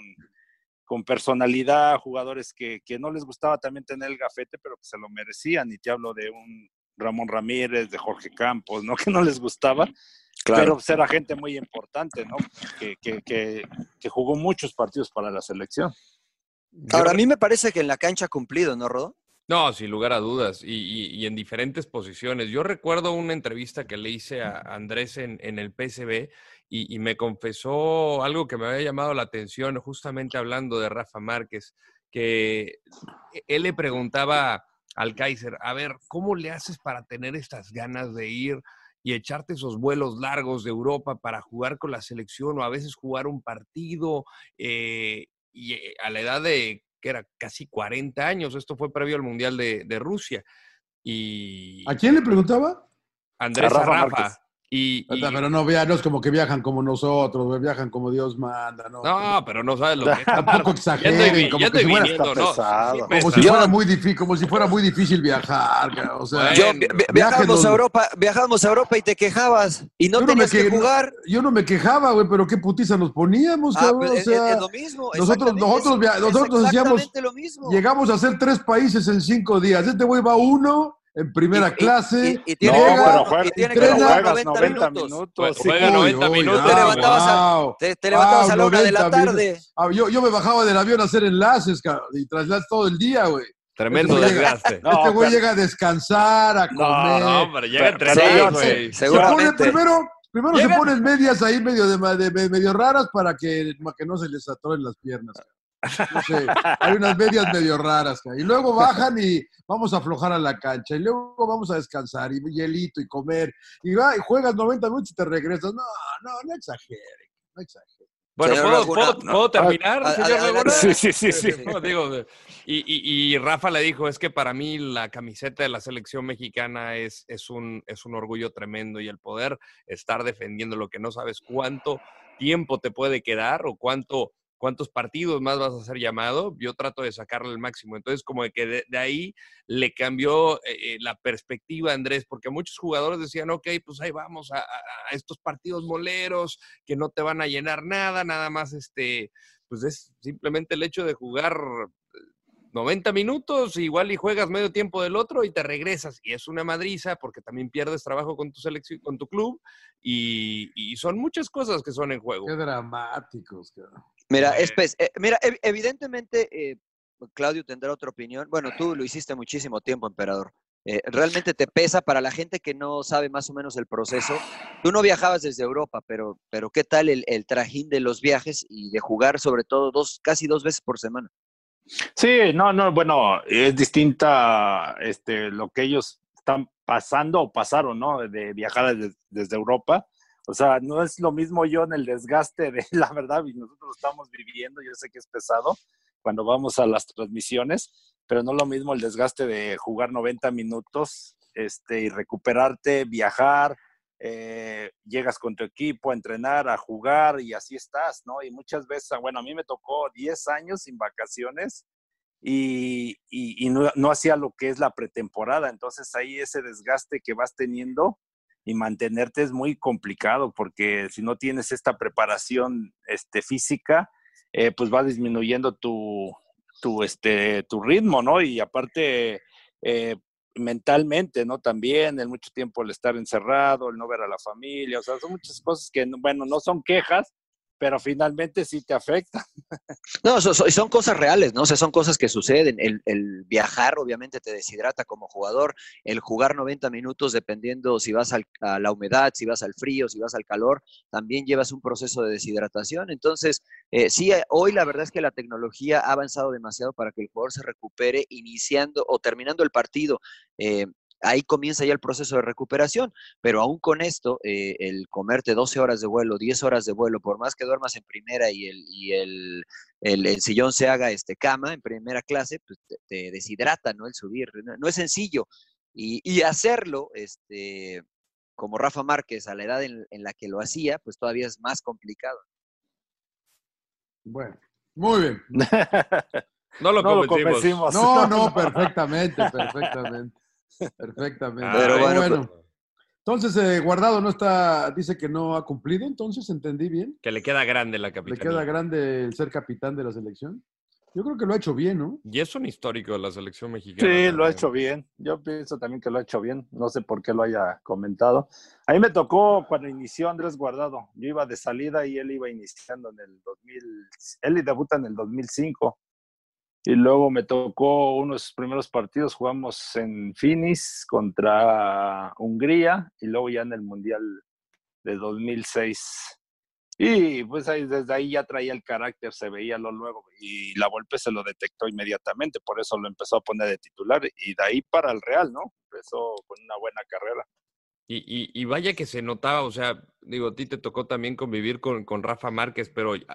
con personalidad, jugadores que, que no les gustaba también tener el gafete, pero que se lo merecían. Y te hablo de un Ramón Ramírez, de Jorge Campos, ¿no? Que no les gustaba. Claro. Pero pues, era gente muy importante, ¿no? Que, que, que, que jugó muchos partidos para la selección. Ahora, a mí me parece que en la cancha ha cumplido, ¿no, Rodo? No, sin lugar a dudas, y, y- y en diferentes posiciones. Yo recuerdo una entrevista que le hice a Andrés en, en el PSB y, y me confesó algo que me había llamado la atención, justamente hablando de Rafa Márquez, que él le preguntaba al Kaiser, a ver, ¿cómo le haces para tener estas ganas de ir y echarte esos vuelos largos de Europa para jugar con la selección o a veces jugar un partido? eh, y eh, a la edad de que era casi 40 años, esto fue previo al Mundial de, de Rusia. Y ¿A quién le preguntaba? Andrés A Rafa Rafa. Y, y- Pero no, vea, no es como que viajan como nosotros, viajan como Dios manda, ¿no? no, pero no sabes lo que es. Tampoco exageren, como si fuera- muy difícil, como si fuera muy difícil viajar, o sea, Bueno, Yo, vi- vi- viaje viajábamos a Europa, viajábamos a Europa y te quejabas y no no tenías que que- jugar. yo no me quejaba, güey, pero qué putiza nos poníamos, Ah, cabrón, pues, o es, sea, es lo mismo. nosotros- exactamente, nosotros es- nosotros es decíamos, lo mismo. llegamos a hacer tres países en cinco días, este güey va a uno en primera Y- clase. y- y tiene No, que llega, jugar- pero juega- y tiene que pero jugar juegas 90 90 minutos. minutos. sí. Juega 90 Uy, uy, minutos. Te levantabas a- wow. Te, te levantabas Wow, a la una de la 90 tarde. Ah, yo, yo me bajaba del avión a hacer enlaces, cabrón, y trasladas todo el día, güey. Tremendo Este güey llega- desgaste. No, este güey pero- llega a descansar, a comer. No, pero llega a entrenar, güey. se pone Seguramente. primero, primero se ponen medias ahí medio, de, de- de- medio raras para que, para que no se les atoren las piernas. Cabrón. No sé, hay unas medias medio raras. Y luego bajan y vamos a aflojar a la cancha. Y luego vamos a descansar y hielito y comer. Y, va, y juegas 90 minutos y te regresas. No, no, no exagere. No exagere. Bueno, ¿puedo, Laguna, puedo- no. puedo terminar, A- señor. Laguna? Sí, sí, sí, sí. No, digo, y, y- y Rafa le dijo, es que para mí la camiseta de la selección mexicana es, es, un, es un orgullo tremendo y el poder estar defendiendo lo que no sabes cuánto tiempo te puede quedar o cuánto, cuántos partidos más vas a ser llamado, yo trato de sacarle el máximo. Entonces, como de que de, ahí le cambió eh, eh, la perspectiva a Andrés, porque muchos jugadores decían, ok, pues ahí vamos a, estos partidos moleros que no te van a llenar nada, nada más este, pues es simplemente el hecho de jugar 90 minutos, igual y juegas medio tiempo del otro y te regresas. Y es una madriza porque también pierdes trabajo con tu selección, con tu club y, y son muchas cosas que son en juego. Qué dramáticos, cabrón. Mira, es, eh, mira, ev- evidentemente eh, Claudio tendrá otra opinión. Bueno, tú lo hiciste muchísimo tiempo, emperador. Eh, realmente te pesa para la gente que no sabe más o menos el proceso. Tú no viajabas desde Europa, pero, pero ¿qué tal el, el trajín de los viajes y de jugar sobre todo dos, casi dos veces por semana? Sí, no, no, bueno, es distinta este, lo que ellos están pasando o pasaron, ¿no? De viajar desde, desde Europa. O sea, no es lo mismo yo en el desgaste de la verdad, y nosotros estamos viviendo, yo sé que es pesado cuando vamos a las transmisiones, pero no es lo mismo el desgaste de jugar 90 minutos este, y recuperarte, viajar, eh, llegas con tu equipo a entrenar, a jugar y así estás, ¿no? Y muchas veces, bueno, a mí me tocó 10 años sin vacaciones y, y- y no, no hacía lo que es la pretemporada, entonces ahí ese desgaste que vas teniendo y mantenerte es muy complicado porque si no tienes esta preparación este, física, eh, pues va disminuyendo tu, tu, este, tu ritmo, ¿no? Y aparte, eh, mentalmente, ¿no? También, el mucho tiempo el estar encerrado, el no ver a la familia, o sea, son muchas cosas que, bueno, no son quejas, pero finalmente sí te afectan. No, so- so- son cosas reales, ¿no? O sea, son cosas que suceden. El, el viajar obviamente te deshidrata como jugador. El jugar 90 minutos, dependiendo si vas al- a la humedad, si vas al frío, si vas al calor, también llevas un proceso de deshidratación. Entonces, eh, sí, eh, hoy la verdad es que la tecnología ha avanzado demasiado para que el jugador se recupere iniciando o terminando el partido. Eh, ahí comienza ya el proceso de recuperación, pero aún con esto, eh, el comerte 12 horas de vuelo, 10 horas de vuelo, por más que duermas en primera y el, y el, el, el sillón se haga este, cama en primera clase, pues te, te deshidrata, ¿no? El subir, no, no es sencillo. Y, y hacerlo, este, como Rafa Márquez a la edad en, en la que lo hacía, pues todavía es más complicado. Bueno, muy bien. No lo No lo convencimos. convencimos. No, no, perfectamente, perfectamente. Perfectamente. Ah, Pero bueno, Entonces, eh, Guardado no está, dice que no ha cumplido, entonces entendí bien. Que le queda grande la Le capitanía. queda grande el ser capitán de la selección. Yo creo que lo ha hecho bien, ¿no? Y es un histórico de la selección mexicana. Sí, lo ha hecho bien. Yo pienso también que lo ha hecho bien. No sé por qué lo haya comentado. A mí me tocó cuando inició Andrés Guardado. Yo iba de salida y él iba iniciando en el 2000. Él debuta en el 2005. Y luego me tocó unos primeros partidos. Jugamos en Finis contra Hungría y luego ya en el Mundial de 2006. Y pues desde ahí ya traía el carácter, se veía lo luego. Y la Volpe se lo detectó inmediatamente, por eso lo empezó a poner de titular. Y de ahí para el Real, ¿no? Empezó con una buena carrera. Y, y- vaya que se notaba, o sea, digo, a ti te tocó también convivir con, con Rafa Márquez, pero eh,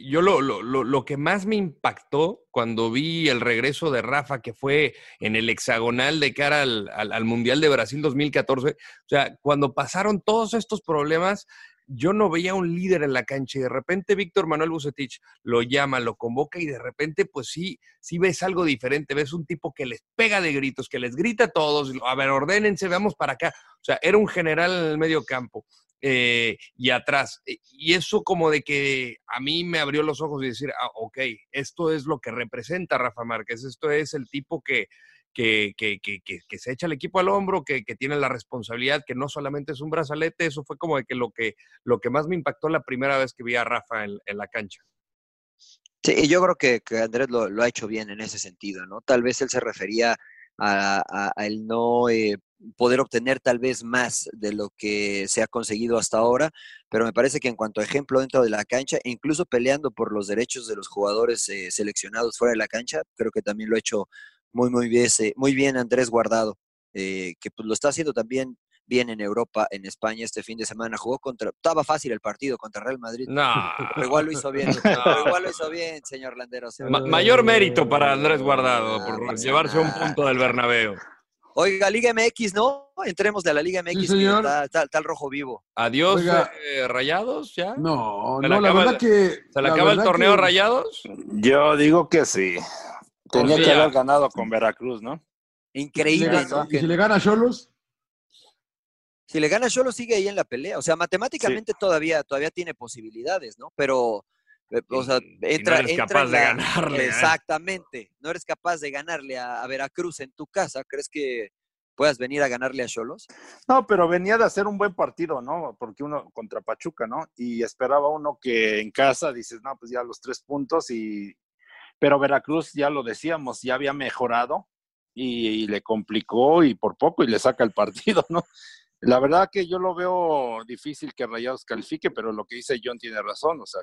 yo lo, lo, lo, que más me impactó cuando vi el regreso de Rafa, que fue en el hexagonal de cara al, al- al Mundial de Brasil 2014, o sea, cuando pasaron todos estos problemas, yo no veía un líder en la cancha y de repente Víctor Manuel Bucetich lo llama, lo convoca y de repente pues sí, sí ves algo diferente, ves un tipo que les pega de gritos, que les grita a todos, a ver, ordénense, veamos para acá. O sea, era un general en el medio campo eh, y atrás. Eh, Y eso como de que a mí me abrió los ojos y decir, ah, ok, esto es lo que representa Rafa Márquez, esto es el tipo que, que, que, que, que, se echa el equipo al hombro, que, tiene la responsabilidad, que no solamente es un brazalete, eso fue como de que lo que, lo que más me impactó la primera vez que vi a Rafa en, la cancha. Sí, y yo creo que, Andrés lo, lo ha hecho bien en ese sentido, ¿no? Tal vez él se refería a, a- a el no eh, poder obtener tal vez más de lo que se ha conseguido hasta ahora, pero me parece que en cuanto a ejemplo dentro de la cancha, e incluso peleando por los derechos de los jugadores eh, seleccionados fuera de la cancha, creo que también lo ha hecho muy, muy bien, ese- muy bien Andrés Guardado, eh, que pues, lo está haciendo también bien en Europa, en España este fin de semana. Jugó contra, estaba fácil el partido contra Real Madrid. No. Pero igual lo hizo bien, pero igual lo hizo bien, señor Landeros. Ma- mayor mérito para Andrés Guardado por pasa llevarse un punto del Bernabéu. Oiga, Liga MX, ¿no? Entremos de la Liga MX, que señor. está, está- está el rojo vivo. Adiós, Oiga. eh, Rayados, ¿ya? No, ¿Se le no, la acaba verdad que. ¿Se le la acaba el torneo que- Rayados? Yo digo que sí. Tenía O que haber ganado con Veracruz, ¿no? Increíble, ¿Y ¿no? si le gana a Cholos? Si le gana Cholo sigue ahí en la pelea. O sea, matemáticamente todavía, todavía tiene posibilidades, ¿no? Pero, o sea, y no entra, eres entra capaz en de ganarle, ¿eh? Exactamente. No eres capaz de ganarle a, a Veracruz en tu casa. ¿Crees que puedas venir a ganarle a Cholos? No, pero venía de hacer un buen partido, ¿no? Porque uno contra Pachuca, ¿no? Y esperaba uno que en casa dices, no, pues ya los tres puntos y... Pero Veracruz, ya lo decíamos, ya había mejorado y, y le complicó y por poco y le saca el partido, ¿no? La verdad que yo lo veo difícil que Rayados califique, pero lo que dice John tiene razón, o sea,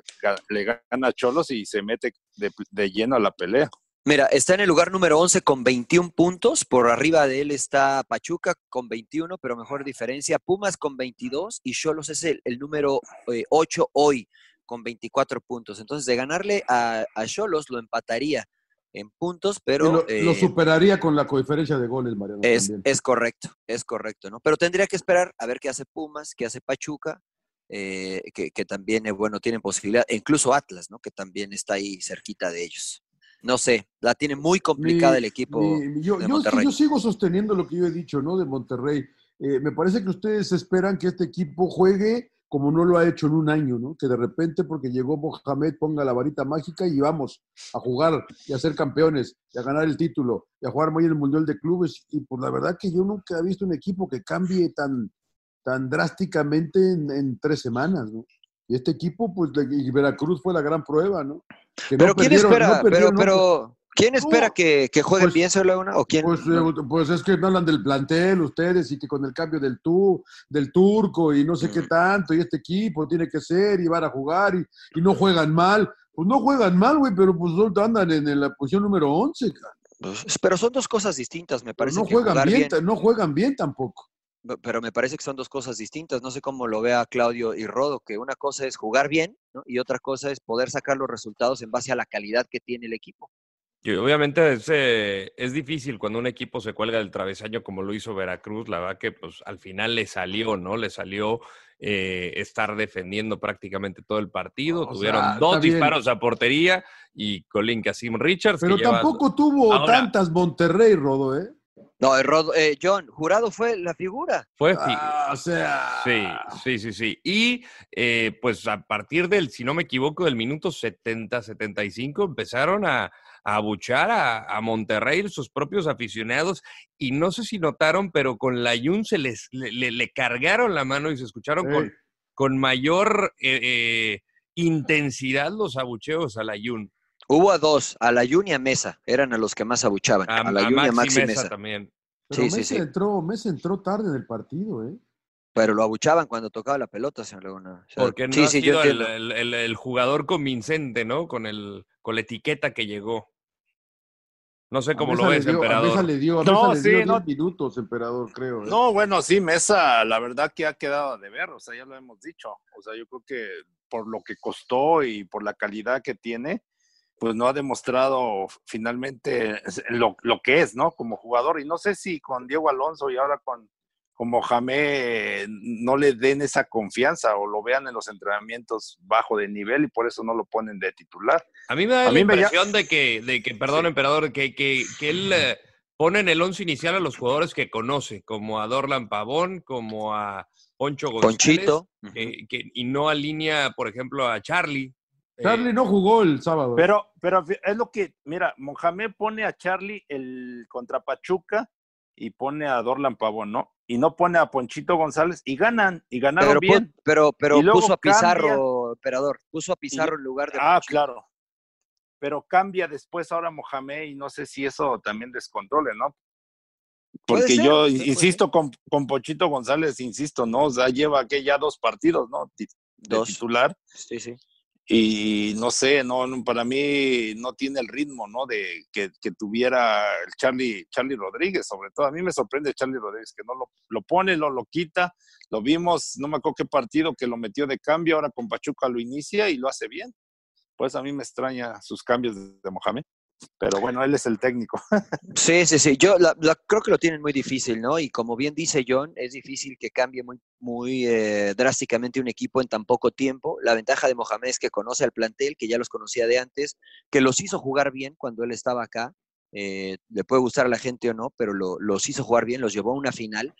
le gana a Cholos y se mete de, de lleno a la pelea. Mira, está en el lugar número 11 con 21 puntos. Por arriba de él está Pachuca con 21, pero mejor diferencia. Pumas con 22 y Cholos es el, número eh, 8 hoy con 24 puntos. Entonces, de ganarle a Cholos lo empataría en puntos, pero lo, lo eh, superaría con la coeficencia de goles, Mariano. es, es correcto, es correcto, ¿no? Pero tendría que esperar a ver qué hace Pumas, qué hace Pachuca, eh, que, que también, eh, bueno, tienen posibilidad, e incluso Atlas, ¿no? Que también está ahí cerquita de ellos. No sé, la tiene muy complicada Mi- el equipo mi- de yo sigo sosteniendo lo que yo he dicho, ¿no? De Monterrey. Eh, me parece que ustedes esperan que este equipo juegue como no lo ha hecho en un año, ¿no? Que de repente, porque llegó Mohamed, ponga la varita mágica y vamos a jugar y a ser campeones y a ganar el título y a jugar muy en el Mundial de Clubes. Y pues la verdad que yo nunca he visto un equipo que cambie tan, tan drásticamente en, en tres semanas, ¿no? Y este equipo, pues, y Veracruz fue la gran prueba, ¿no? Que no Pero ¿quién espera? no pero, ¿quién espera que, que jueguen pues- bien, señor Laguna? ¿O quién? Pues, eh, pues es que no hablan del plantel ustedes y que con el cambio del, tu, del turco y no sé qué Mm. tanto, y este equipo tiene que ser y van a jugar y, y no juegan mal. Pues no juegan mal, güey, pero pues andan en, la posición número 11, cara. Pues, pero son dos cosas distintas, me Pero parece no que juegan bien, bien, no juegan bien tampoco. pero me parece que son dos cosas distintas. No sé cómo lo vea Claudio y Rodo, que una cosa es jugar bien ¿no? y otra cosa es poder sacar los resultados en base a la calidad que tiene el equipo. Y obviamente es, eh, es difícil cuando un equipo se cuelga del travesaño como lo hizo Veracruz, la verdad que pues al final le salió, ¿no? Le salió eh, estar defendiendo prácticamente todo el partido, O tuvieron sea, dos bien. disparos a portería y Colin Casim Richards. que Pero lleva- tampoco tuvo Ahora- tantas Monterrey, Rodo, ¿eh? No, el Rodo- eh, John, Jurado fue la figura. Fue Ah, o sea. Sí, sí, sí, sí. Y eh, pues a partir del, si no me equivoco, del minuto 70, 75, empezaron a, a abuchar a, a Monterrey, sus propios aficionados. Y no sé si notaron, pero con la Jun se les le, le- le cargaron la mano y se escucharon con, con mayor eh, eh, intensidad los abucheos a la Jun. Hubo a dos, a la Jun y a Mesa, eran a los que más abuchaban, A, a, la Jun y a Maxi Mesa Mesa. también. Pero Sí, sí, Messi, sí. Entró, Messi entró tarde en el partido, ¿eh? Pero lo abuchaban cuando tocaba la pelota, señor Laguna. O sea, Porque no sí, ha sí, yo sido el- el- el jugador convincente, ¿no? Con, el, con la etiqueta que llegó. No sé cómo lo ves, dio- A emperador. Mesa le dio, a No, Mesa le dio 10 no. minutos, emperador, creo. ¿eh? No, bueno, sí, Mesa, la verdad que ha quedado de ver, o sea, ya lo hemos dicho. O sea, yo creo que por lo que costó y por la calidad que tiene, pues no ha demostrado finalmente lo, lo que es, ¿no? Como jugador. Y no sé si con Diego Alonso y ahora con, con Mohamed no le den esa confianza o lo vean en los entrenamientos bajo de nivel y por eso no lo ponen de titular. A mí me da A la me impresión de que, de que, perdón, emperador, que, que, que él eh, pone en el once inicial a los jugadores que conoce, como a Dorlan Pavón, como a Poncho González. Ponchito. eh, que- y no alinea, por ejemplo, a Charlie, Charlie no jugó el sábado. Pero, pero es lo que, mira, Mohamed pone a Charlie el contra Pachuca y pone a Dorlan Pavón, ¿no? Y no pone a Ponchito González y ganan, y ganaron Pero, bien. pero, pero puso a cambia. Pizarro, emperador. Puso a Pizarro en lugar de Ah, Ponchito. claro. Pero cambia después ahora Mohamed y no sé si eso también descontrole, ¿no? Porque ser, yo insisto con, con Ponchito González, insisto, ¿no? O sea, lleva que ya dos partidos, ¿no? De Dos. titular. Sí, sí. Y no sé, no, para mí no tiene el ritmo, ¿no? De que, tuviera el Charlie, Charlie Rodríguez, sobre todo. A mí me sorprende Charlie Rodríguez, que no lo, lo pone, lo, lo quita. Lo vimos, no me acuerdo qué partido que lo metió de cambio, ahora con Pachuca lo inicia y lo hace bien. Pues a mí me extraña sus cambios de Mohamed. Pero bueno, él es el técnico. Sí, sí, sí. Yo la- la- creo que lo tienen muy difícil, ¿no? Y como bien dice John, es difícil que cambie muy, muy eh, drásticamente un equipo en tan poco tiempo. La ventaja de Mohamed es que conoce al plantel, que ya los conocía de antes, que los hizo jugar bien cuando él estaba acá. Eh, le puede gustar a la gente o no, pero lo- los hizo jugar bien, los llevó a una final.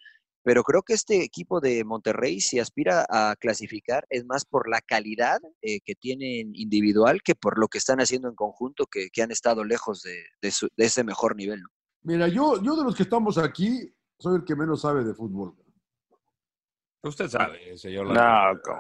Pero creo que este equipo de Monterrey, si aspira a clasificar, es más por la calidad eh, que tienen individual que por lo que están haciendo en conjunto, que, han estado lejos de, de su- de ese mejor nivel. ¿no? Mira, yo, yo de los que estamos aquí, soy el que menos sabe de fútbol. Usted sabe, señor. No,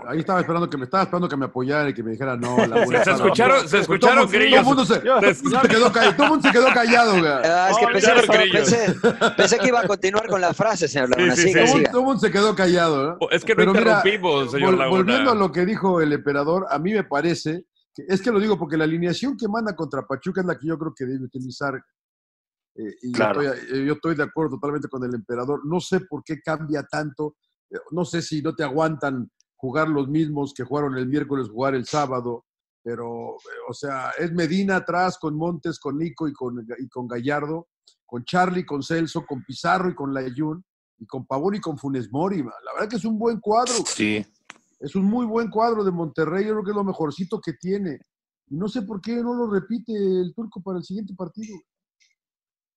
Ahí estaba esperando que me estaba esperando que me apoyara y que me dijera no. La Se escucharon- se escucharon Todo el grillos. mundo se, todo el mundo se quedó callado. Todo el mundo se quedó callado, güey. Ah, es que pensé, que los estaba- grillos. pensé- pensé que iba a continuar con la frase, señor Laguna. Sí, sí, siga, Todo, el sí. siga. mundo- todo el mundo se quedó callado, ¿no? Oh, Es que no Pero mira, interrumpimos, señor Vol- Laguna. volviendo a lo que dijo el emperador, a mí me parece, que, es que lo digo porque la alineación que manda contra Pachuca es la que yo creo que debe utilizar. eh, y yo Claro. estoy- eh, yo estoy de acuerdo totalmente con el emperador. No sé por qué cambia tanto. No sé si no te aguantan jugar los mismos que jugaron el miércoles, jugar el sábado. Pero, o sea, es Medina atrás con Montes, con Nico y con, y con Gallardo, con Charlie, con Celso, con Pizarro y con Layun, y con Pavón y con Funes Mori. man. La verdad que es un buen cuadro. Sí. Es un muy buen cuadro de Monterrey, yo creo que es lo mejorcito que tiene. Y no sé por qué no lo repite el turco para el siguiente partido.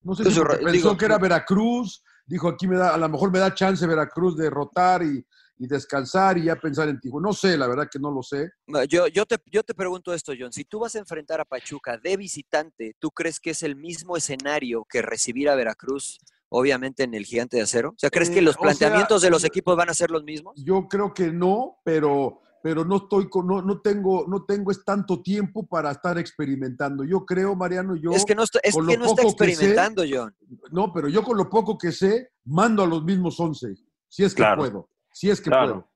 No sé si porque digo, pensó que era Veracruz, dijo aquí me da, a lo mejor me da chance Veracruz de rotar y, y descansar y ya pensar en Tijuana. No sé, la verdad que no lo sé. Yo, yo, te, yo te pregunto esto, John. Si tú vas a enfrentar a Pachuca de visitante, ¿tú crees que es el mismo escenario que recibir a Veracruz, obviamente en el Gigante de Acero? O sea, ¿crees que Eh, los sea, planteamientos de los equipos van a ser los mismos? Yo creo que no, pero, pero no estoy con, no, no tengo, no tengo es tanto tiempo para estar experimentando. Yo creo, Mariano, yo es que no, está- es con que lo no está poco que sé, experimentando, John. No, pero yo con lo poco que sé, mando a los mismos 11, si es que Claro. puedo. Si es que Claro. puedo.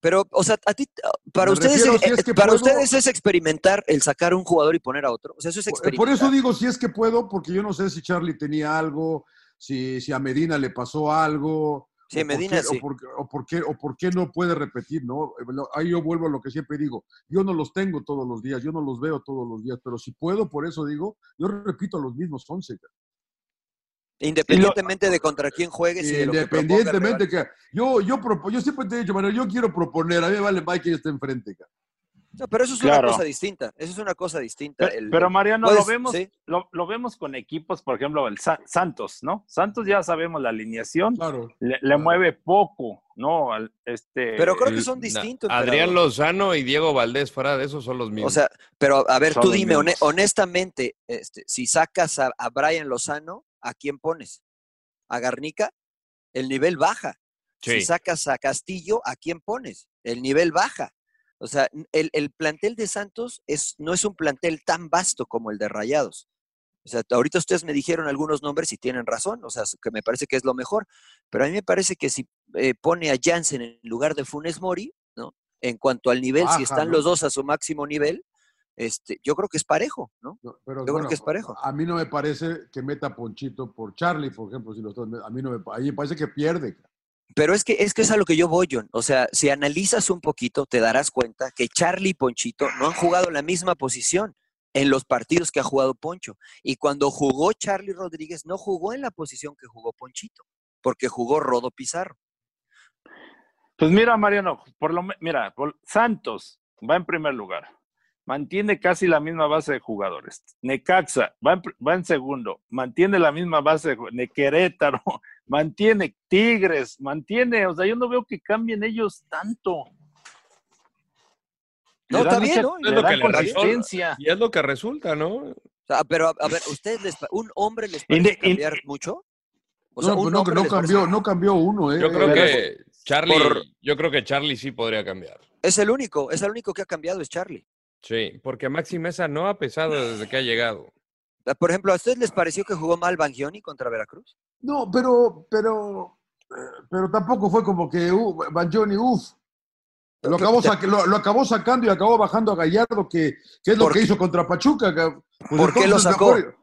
Pero, o sea, a ti, para Me ustedes, refiero, si eh, es que para puedo- ustedes es experimentar el sacar un jugador y poner a otro. O sea, eso es Por- experimentar. Por eso digo si es que puedo, porque yo no sé si Charlie tenía algo, si, si a Medina le pasó algo. Sí, o por Medina qué- sí. O por, qué- o, por qué, o por qué no puede repetir, ¿no? Ahí yo vuelvo a lo que siempre digo. Yo no los tengo todos los días, yo no los veo todos los días, pero si puedo, por eso digo, yo repito los mismos 11. Independientemente de contra quién juegues y de lo que proponga el Independientemente que yo, yo, propo- yo siempre te he dicho, Manuel, yo quiero proponer, a mí me vale Mike que esté enfrente. cara. No, pero eso es Claro. una cosa distinta. Eso es una cosa distinta. Pe- El- Pero Mariano, lo vemos, sí. lo, lo vemos con equipos, por ejemplo, el Sa- Santos, ¿no? Santos ya sabemos la alineación, Claro. le, le mueve poco, ¿no? Al- Este, Pero creo que son na- distintos. Adrián. Lozano y Diego Valdés fuera de esos son los mismos. O sea, pero a ver, Son tú dime, honestamente, este, si sacas a, a Brian Lozano, ¿a quién pones? ¿A Garnica? El nivel baja. Sí. Si sacas a Castillo, ¿a quién pones? El nivel baja. O sea, el, el plantel de Santos es, no es un plantel tan vasto como el de Rayados. O sea, ahorita ustedes me dijeron algunos nombres y tienen razón, o sea, que me parece que es lo mejor. Pero a mí me parece que si eh, pone a Jansen en lugar de Funes Mori, ¿no? En cuanto al nivel, si están ¿no? los dos a su máximo nivel, este, yo creo que es parejo, ¿no? No, pero Yo creo que es parejo. A mí no me parece que meta Ponchito por Charlie, por ejemplo. Si lo estás- a mí no me, a mí me parece que pierde. cara. Pero es que, es que es a lo que yo voy, John. O sea, si analizas un poquito, te darás cuenta que Charlie y Ponchito no han jugado la misma posición en los partidos que ha jugado Poncho. Y cuando jugó Charlie Rodríguez, no jugó en la posición que jugó Ponchito, porque jugó Rodo Pizarro. Pues mira, Mariano, por lo mira, Santos va en primer lugar. Mantiene casi la misma base de jugadores. Necaxa va en, va en segundo. Mantiene la misma base de jugadores. Mantiene Tigres, mantiene. O sea, yo no veo que cambien ellos tanto. No, está bien, ¿no? Es lo que le resulta, y es lo que resulta, ¿no? O sea, pero a, a ver, ¿ustedes les, un hombre les parece cambiar mucho? O sea, no, un no, hombre no cambió, parece- no cambió uno, ¿eh? Yo creo que Charlie, por- yo creo que Charlie sí podría cambiar. Es el único, es el único que ha cambiado, es Charlie. Sí, porque Maxi Mesa no ha pesado desde que ha llegado. Ah, Por ejemplo, ¿a ustedes les pareció que jugó mal Bangioni contra Veracruz? No, pero, pero, eh, pero tampoco fue como que uh, Banjoni, uff. Lo acabó, sac- lo, lo acabó sacando y acabó bajando a Gallardo, que, que es lo ¿Por que hizo contra Pachuca. pues ¿Por qué lo sacó? mejor-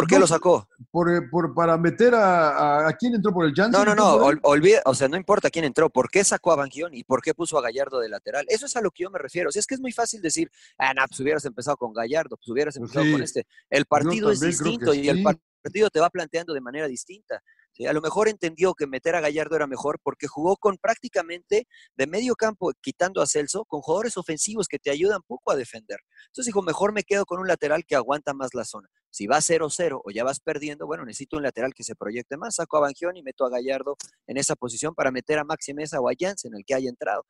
¿Por qué lo sacó? Por, eh, por- para meter a, a, ¿a quién entró por el Janssen. No, no, ¿Entró no, ol- olvida, o sea, no importa quién entró, ¿por qué sacó a Bangioni y por qué puso a Gallardo de lateral? Eso es a lo que yo me refiero. O sea, es que es muy fácil decir, ah, no, pues hubieras empezado con Gallardo, pues hubieras Pues empezado con este. El partido es distinto y el partido te va planteando de manera distinta. ¿sí? A lo mejor entendió que meter a Gallardo era mejor porque jugó con prácticamente de medio campo, quitando a Celso, con jugadores ofensivos que te ayudan poco a defender. Entonces dijo, mejor me quedo con un lateral que aguanta más la zona. Si vas 0-0 o ya vas perdiendo, bueno, necesito un lateral que se proyecte más. Saco a Bangioni y meto a Gallardo en esa posición para meter a Maxi Mesa o a Jansen, el que haya entrado.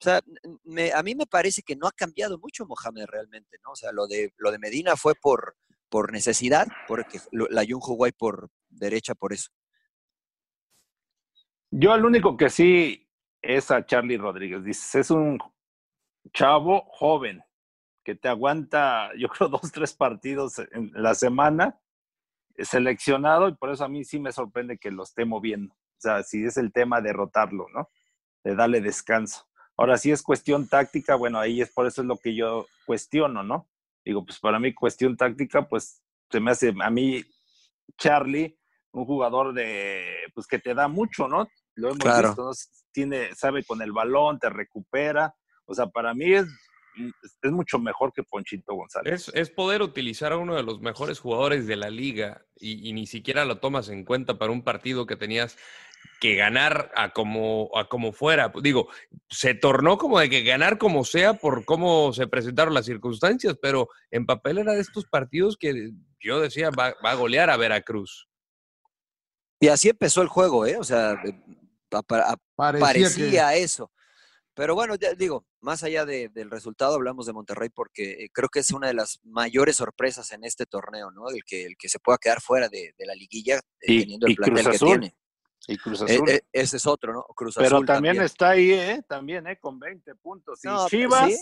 O sea, a mí me parece que no ha cambiado mucho Mohamed realmente, ¿no? O sea, lo de, lo de Medina fue por, por necesidad, porque la Jun jugó por derecha por eso. Yo al único que sí es a Charlie Rodríguez. Dices, es un chavo joven que te aguanta, yo creo, dos, tres partidos en la semana, eh, seleccionado, y por eso a mí sí me sorprende que lo esté moviendo. O sea, si es el tema de rotarlo, ¿no? De darle descanso. Ahora, si es cuestión táctica, bueno, ahí es por eso es lo que yo cuestiono, ¿no? Digo, pues para mí cuestión táctica, pues se me hace, a mí, Charlie, un jugador de, pues que te da mucho, ¿no? Lo hemos Claro. visto, ¿no? Tiene, sabe con el balón, te recupera. O sea, para mí es, es mucho mejor que Ponchito González. Es, es poder utilizar a uno de los mejores jugadores de la liga y, y ni siquiera lo tomas en cuenta para un partido que tenías que ganar a como, a como fuera. Digo, se tornó como de que ganar como sea por cómo se presentaron las circunstancias, pero en papel era de estos partidos que yo decía va, va a golear a Veracruz. Y así empezó el juego, ¿eh? O sea, eh, pa- pa- Parecía parecía, eso. Pero bueno, ya digo, más allá de- del resultado, hablamos de Monterrey porque eh, creo que es una de las mayores sorpresas en este torneo, ¿no? El que, el que se pueda quedar fuera de, de la liguilla eh, Y- teniendo el y plantel Cruz que Azul. tiene. Y Cruz Eh, Azul. eh, ese es otro, ¿no? Cruz Pero Azul también, está ahí, ¿eh? También, ¿eh? Con 20 puntos. Y No, pues, Chivas, ¿sí?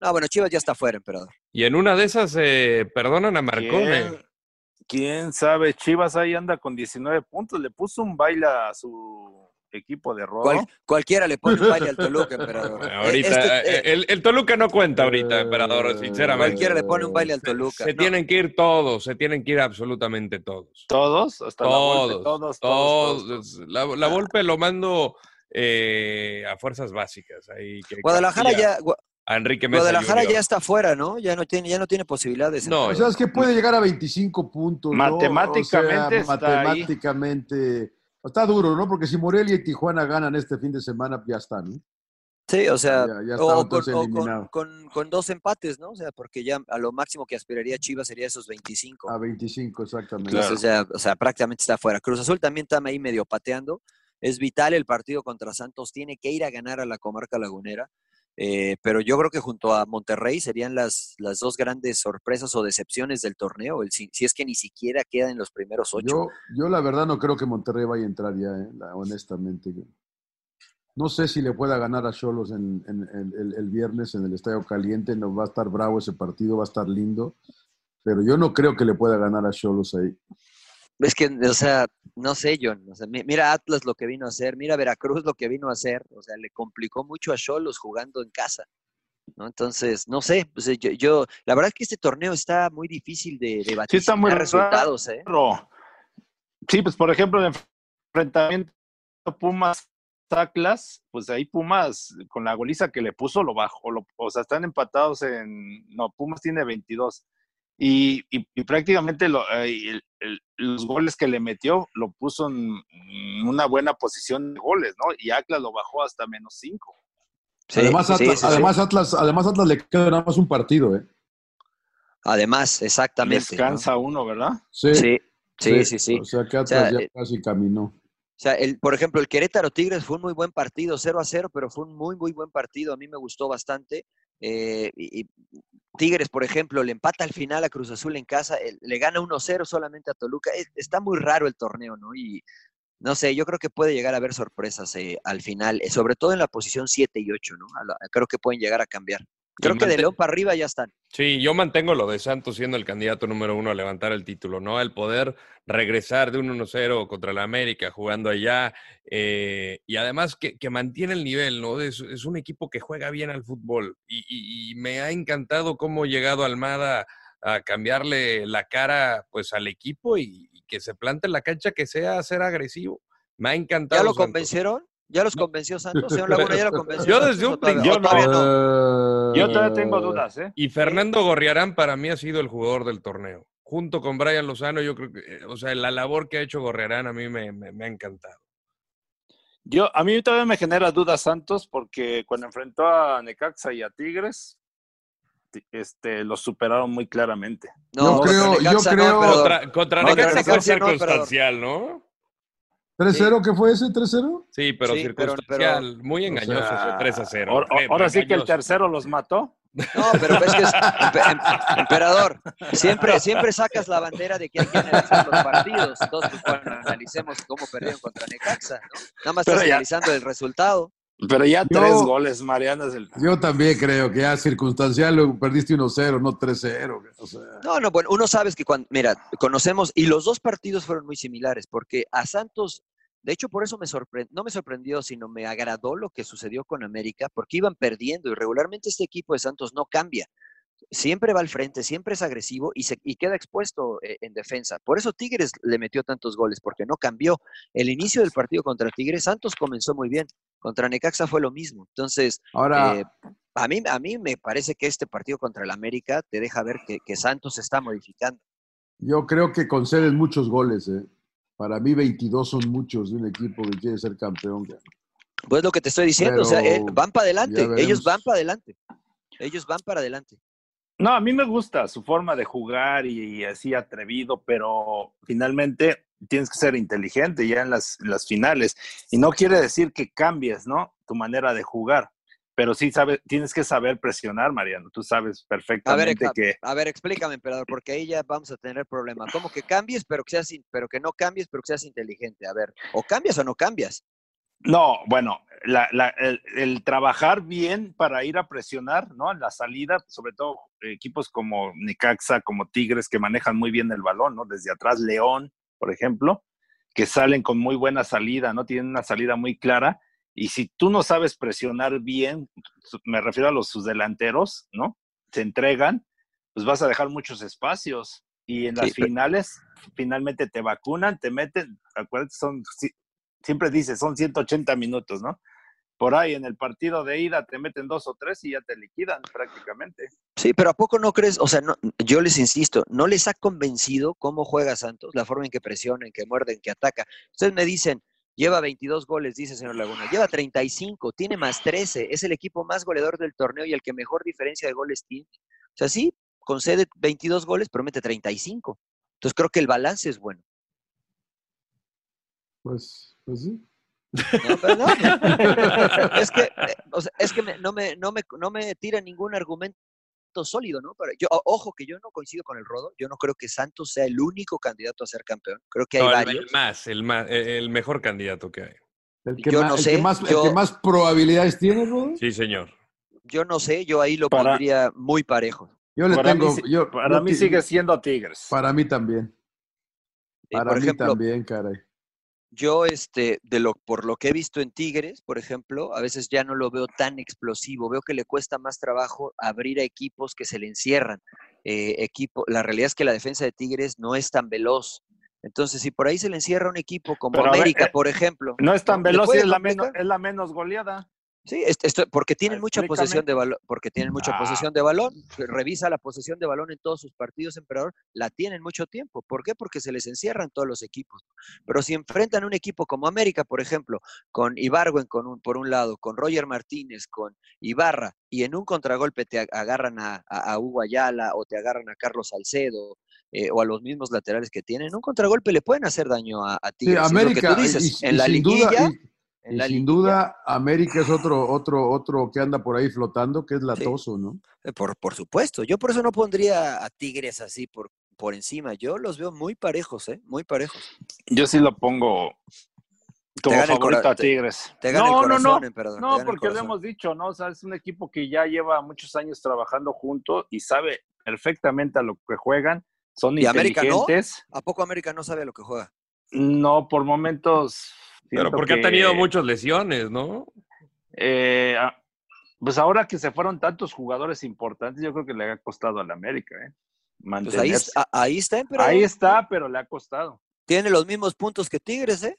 No, bueno, Chivas ya está fuera, emperador. Y en una de esas eh, perdonan a Marcone. ¿quién, quién sabe? Chivas ahí anda con 19 puntos. Le puso un baile a su equipo de robo. Cual- cualquiera le pone un baile al Toluca, emperador. Ahorita, este, eh, eh, el, el Toluca no cuenta ahorita, emperador, sinceramente. cualquiera le pone un baile al Toluca. Se No, tienen que ir todos, se tienen que ir absolutamente todos. Todos, hasta la Todos, Volpe, todos, todos, todos. todos. La, la Volpe lo mando eh, a fuerzas básicas. Ahí, que Guadalajara ya, A Enrique Mesa Guadalajara ya está fuera, ¿no? Ya no tiene, ya no tiene posibilidades. No, O sea, es que puede llegar a 25 puntos. ¿no? Matemáticamente O sea, está ahí. Está duro, ¿no? Porque si Morelia y Tijuana ganan este fin de semana, ya están, ¿no? Sí, o sea, Ya- ya está o, con, entonces o con- eliminado. con- con dos empates, ¿no? O sea, porque ya a lo máximo que aspiraría Chivas sería esos 25. A 25, exactamente. Entonces, ya, o sea, prácticamente está fuera. Cruz Azul también está ahí medio pateando. Es vital el partido contra Santos. Tiene que ir a ganar a la comarca lagunera. Eh, pero yo creo que junto a Monterrey serían las, las dos grandes sorpresas o decepciones del torneo. Si, es que ni siquiera queda en los primeros ocho. Yo, la verdad no creo que Monterrey vaya a entrar ya, eh, honestamente. No sé si le pueda ganar a Cholos en, en- en- el, el viernes en el Estadio Caliente. No va a estar bravo ese partido, va a estar lindo. Pero yo no creo que le pueda ganar a Cholos ahí. Es que, o sea, no sé, John. O sea, mi- mira Atlas lo que vino a hacer, mira Veracruz lo que vino a hacer. O sea, le complicó mucho a Cholos jugando en casa. ¿no? Entonces, no sé. pues, yo, yo- la verdad es que este torneo está muy difícil de, de Sí, está muy resultados, ¿eh? Sí, pues por ejemplo, el enfrentamiento Pumas Atlas, pues ahí Pumas con la goliza que le puso lo bajó, lo- o sea, están empatados en no, Pumas tiene 22 y, y- y prácticamente lo- eh, el- el- los goles que le metió lo puso en una buena posición de goles, ¿no? Y Atlas lo bajó hasta menos 5. Sí, además, Atlas, sí, sí. además, Atlas, además Atlas le queda nada más un partido, ¿eh? Además, exactamente. ¿no? Descansa uno, ¿verdad? Sí, Sí, sí, sí, sí. O sea que O sea, Atlas ya eh, casi caminó. O sea, el, por ejemplo, el Querétaro Tigres fue un muy buen partido, 0 a 0, pero fue un muy, muy buen partido. A mí me gustó bastante. Eh, y, Tigres, por ejemplo, le empata al final a Cruz Azul en casa, eh, le gana 1-0 solamente a Toluca. Es- está muy raro el torneo, ¿no? Y no sé, yo creo que puede llegar a haber sorpresas eh, al final, eh, sobre todo en la posición 7 y 8, ¿no? Creo que pueden llegar a cambiar. Creo que de León para arriba ya están. Sí, yo mantengo lo de Santos siendo el candidato número uno a levantar el título, ¿no? El poder regresar de un 1-0 contra la América jugando allá eh, y además que, que mantiene el nivel, ¿no? Es, es un equipo que juega bien al fútbol y, y- y me ha encantado cómo ha llegado Almada a cambiarle la cara pues al equipo y, y que se plante en la cancha que sea ser agresivo. Me ha encantado. ¿Ya lo Santos. convencieron? ¿Ya los convenció Santos? Señor Laguna, ¿ya lo convenció? Yo desde un principio- o todavía no? Yo todavía tengo dudas, ¿eh? Y Fernando Gorriarán para mí ha sido el jugador del torneo. Junto con Brian Lozano, yo creo que, eh, o sea, la labor que ha hecho Gorriarán a mí me, me- me ha encantado. Yo, a mí todavía me genera dudas Santos porque cuando enfrentó a Necaxa y a Tigres, ti- este, los superaron muy claramente. No, Yo creo- contra yo Necaxa no, creo-. Contra, contra Necaxa fue no, circunstancial, ¿no? 3-0, ¿qué fue ese? ¿3-0? Sí, pero Sí, pero- circunstancial, muy o engañoso sea, ese 3 a 0. Ahora, sí que el tercero los mató. No, pero ves que es em- emperador. Siempre, siempre sacas la bandera de que hay que analizar los partidos. Entonces, pues, bueno, analicemos cómo perdieron contra Necaxa, ¿no? Nada más Pero estás ya- analizando el resultado. Pero ya Yo- tres goles, Mariana. Es el... Yo también creo que ya circunstancial lo perdiste 1-0, no 3-0. O sea, No, no, bueno, uno sabes que cuando, mira, conocemos, y los dos partidos fueron muy similares, porque a Santos, de hecho, por eso me sorprendió, no me sorprendió, sino me agradó lo que sucedió con América, porque iban perdiendo y regularmente este equipo de Santos no cambia. Siempre va al frente, siempre es agresivo y, se, y queda expuesto eh, en defensa. Por eso Tigres le metió tantos goles, porque no cambió. El inicio del partido contra Tigres, Santos comenzó muy bien. Contra Necaxa fue lo mismo. Entonces, ahora, eh, a, mí, a mí me parece que este partido contra el América te deja ver que, que Santos se está modificando. yo creo que conceden muchos goles. ¿eh? Para mí, 22 son muchos de un equipo que quiere ser campeón. Pues lo que te estoy diciendo, o sea, eh, van para adelante, ellos van para adelante, ellos van para adelante. No, a mí me gusta su forma de jugar y, y así atrevido, pero finalmente tienes que ser inteligente ya en las, en las finales. Y no quiere decir que cambies, ¿no? Tu manera de jugar. Pero sí sabes, tienes que saber presionar, Mariano. Tú sabes A ver, perfectamente que. a ver, explícame, emperador, porque ahí ya vamos a tener problema. ¿Cómo que cambies, pero que seas, pero que no cambies, pero que seas inteligente? A ver, o cambias o no cambias. No, bueno, la- la- el, el trabajar bien para ir a presionar, ¿no? En la salida, sobre todo equipos como Necaxa, como Tigres, que manejan muy bien el balón, ¿no? Desde atrás, León, por ejemplo, que salen con muy buena salida, ¿no? Tienen una salida muy clara. Y si tú no sabes presionar bien, me refiero a los sus delanteros, ¿no? Se entregan, pues vas a dejar muchos espacios. Y en las Sí, pero- finales, finalmente te vacunan, te meten, acuérdate, son, siempre dices, son 180 minutos, ¿no? Por ahí en el partido de ida te meten dos o tres y ya te liquidan prácticamente. Sí, pero ¿a poco no crees? O sea, no, yo les insisto, ¿no les ha convencido cómo juega Santos? La forma en que presiona, en que muerde, en que ataca. Ustedes me dicen, lleva 22 goles, dice el señor Laguna, lleva 35, tiene más 13, es el equipo más goleador del torneo y el que mejor diferencia de goles tiene. O sea, sí, concede 22 goles, pero mete 35. Entonces creo que el balance es bueno. pues, pues sí. No, es que, eh, o sea, es que me- no, me, no, me, no me tira ningún argumento sólido, ¿no? Pero yo, ojo que yo no coincido con el Rodo, yo no creo que Santos sea el único candidato a ser campeón, creo que hay No, varios. el más, el más, el el mejor candidato que hay. El que, Yo no el que más, el que más probabilidades tiene, Rodo. Sí, señor. Yo no sé, yo ahí lo Para- pondría muy parejo. Yo le Para tengo. mí, yo, para yo mí sigue siendo Tigres. Para mí también. Para por mí ejemplo, también, caray. Yo este de lo por lo que he visto en Tigres, por ejemplo, a veces ya no lo veo tan explosivo, veo que le cuesta más trabajo abrir a equipos que se le encierran. Eh, equipo, la realidad es que la defensa de Tigres no es tan veloz. Entonces, si por ahí se le encierra un equipo como Pero a ver, América, eh, por ejemplo, No es tan ¿Le veloz y es la, menos, es la menos goleada. Sí, es- esto- porque tienen mucha posesión de balón, porque tienen mucha Ah. posesión de balón. Revisa la posesión de balón en todos sus partidos, emperador, la tienen mucho tiempo. ¿Por qué? Porque se les encierran todos los equipos. Pero si enfrentan un equipo como América, por ejemplo, con Ibargüen con un- por un lado, con Roger Martínez, con Ibarra, y en un contragolpe te ag- agarran a, a- a Hugo Ayala o te agarran a Carlos Salcedo. eh, o a los mismos laterales que tienen, en un contragolpe le pueden hacer daño a, a Sí, Tigres. y es lo que América. tú dices, y- y en la duda- liguilla, y- en Y la sin liguilla. duda, América es otro, otro, otro que anda por ahí flotando, que es Latoso, ¿no? Eh, Por, por supuesto. Yo por eso no pondría a Tigres así por, por encima. Yo los veo muy parejos, ¿eh? Muy parejos. Yo sí lo pongo como favorito a te- Tigres. te gana el no, corazón, no, no. emperador, te No, porque lo hemos dicho, ¿no? O sea, es un equipo que ya lleva muchos años trabajando juntos y sabe perfectamente a lo que juegan. Son ¿Y América no? inteligentes. ¿A poco América no sabe a lo que juega? No, por momentos. Pero porque ha tenido muchas lesiones, ¿no? eh, ah, pues ahora que se fueron tantos jugadores importantes, yo creo que le ha costado al América, ¿eh? Pues ahí, está- ahí está, emperador. Ahí está, pero le ha costado. Tiene los mismos puntos que Tigres, ¿eh?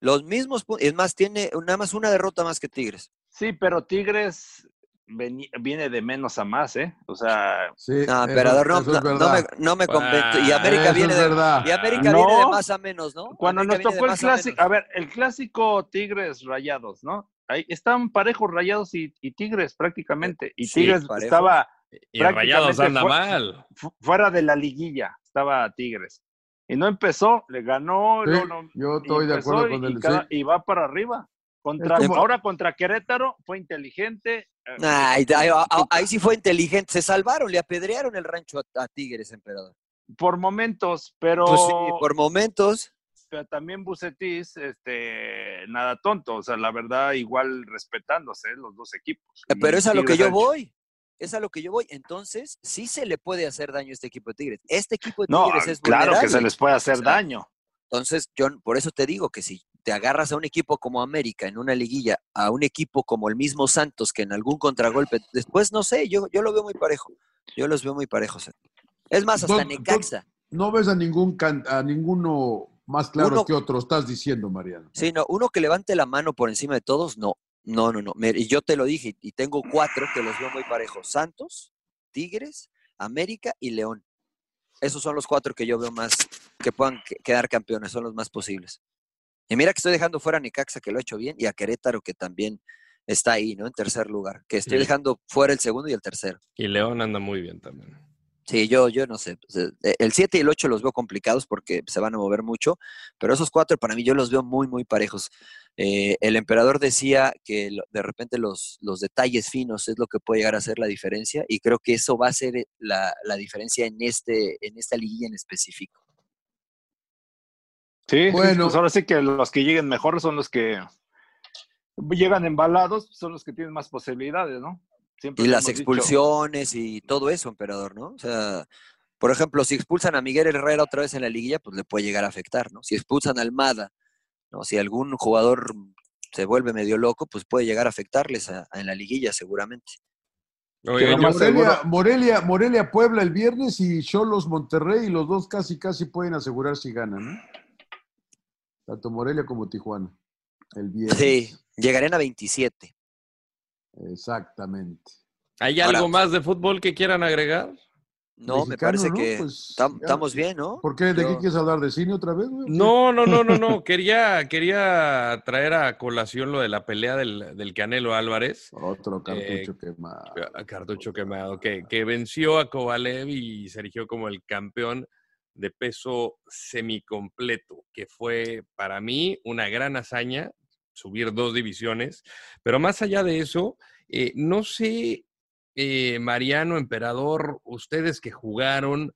Los mismos puntos. Es más, tiene nada más una derrota más que Tigres. Sí, pero Tigres viene de menos a más, ¿eh? O sea, Sí, No, eso- emperador, no, no, no me, no me convence. Y Ah, América viene de, y América viene de más a menos, ¿no? cuando América nos tocó el a clásico, a ver, el clásico Tigres Rayados, ¿no? Ahí están parejos Rayados y, y Tigres prácticamente. Y Sí, Tigres estaba Y Rayados Prácticamente anda mal. fu- fuera de la liguilla, estaba Tigres. Y no empezó, le ganó. Sí, luego no- yo estoy de acuerdo y- con y él. cada- sí. y va para arriba. Contra, Es como- Ahora contra Querétaro fue inteligente. eh, Ay, ahí, ahí- ahí sí fue inteligente. Se salvaron, le apedrearon el rancho a, a Tigres, emperador. por momentos, pero, Pues sí, por momentos. pero también Bucetis, este, nada tonto. O sea, la verdad, igual respetándose eh, los dos equipos. Eh, Pero es a lo que yo voy. Es a lo que yo voy. Entonces, sí se le puede hacer daño a este equipo de Tigres. Este equipo de No, Tigres es claro que se les puede hacer O sea, daño. Entonces, yo por eso te digo que si te agarras a un equipo como América en una liguilla, a un equipo como el mismo Santos, que en algún contragolpe, después no sé, yo, yo lo veo muy parejo. Yo los veo muy parejos. Es más, hasta No, no, Necaxa. No ves a ningún can- a ninguno más claro Uno- que otro, estás diciendo, Mariano. Sí, no, uno que levante la mano por encima de todos, no. No, no, no. Y yo te lo dije, y tengo cuatro que los veo muy parejos. Santos, Tigres, América y León. Esos son los cuatro que yo veo más que puedan que- quedar campeones, son los más posibles. Y mira que estoy dejando fuera a Necaxa, que lo ha hecho bien, y a Querétaro, que también está ahí, ¿no? En tercer lugar. Que estoy Sí. dejando fuera el segundo y el tercero. Y León anda muy bien también. Sí, yo, yo no sé. pues, eh, El 7 y el 8 los veo complicados porque se van a mover mucho, pero esos cuatro para mí yo los veo muy, muy parejos. Eh, el emperador decía que de repente los, los detalles finos es lo que puede llegar a ser la diferencia y creo que eso va a ser eh, la, la diferencia en, este, en esta liguilla en específico. Sí, Bueno. pues ahora sí que los que lleguen mejor son los que llegan embalados, son los que tienen más posibilidades, ¿no? Siempre Y las dicho. expulsiones y todo eso, emperador, ¿no? O sea, por ejemplo, si expulsan a Miguel Herrera otra vez en la liguilla, pues le puede llegar a afectar, ¿no? Si expulsan a Almada, ¿no? Si algún jugador se vuelve medio loco, pues puede llegar a afectarles a- a en la liguilla seguramente. Oye, Morelia, seguro- Morelia, Morelia, Puebla el viernes y Cholos Monterrey, y los dos casi casi pueden asegurar si ganan, ¿no? Tanto Morelia como Tijuana. El viernes. Sí, llegarían a 27. Exactamente. ¿Hay Ahora- algo más de fútbol que quieran agregar? No, me parece ¿no? que Pues, tam- estamos bien, ¿no? ¿Por qué? ¿De qué quieres hablar? ¿De cine otra vez? güey? No, no, no, no, no. Quería, quería traer a colación lo de la pelea del, del Canelo Álvarez. Otro cartucho Eh, quemado. Cartucho quemado, que, que venció a Kovalev y se erigió como el campeón de peso semicompleto, que fue para mí una gran hazaña, subir dos divisiones. Pero más allá de eso, eh, no sé, eh, Mariano, Emperador, ustedes que jugaron,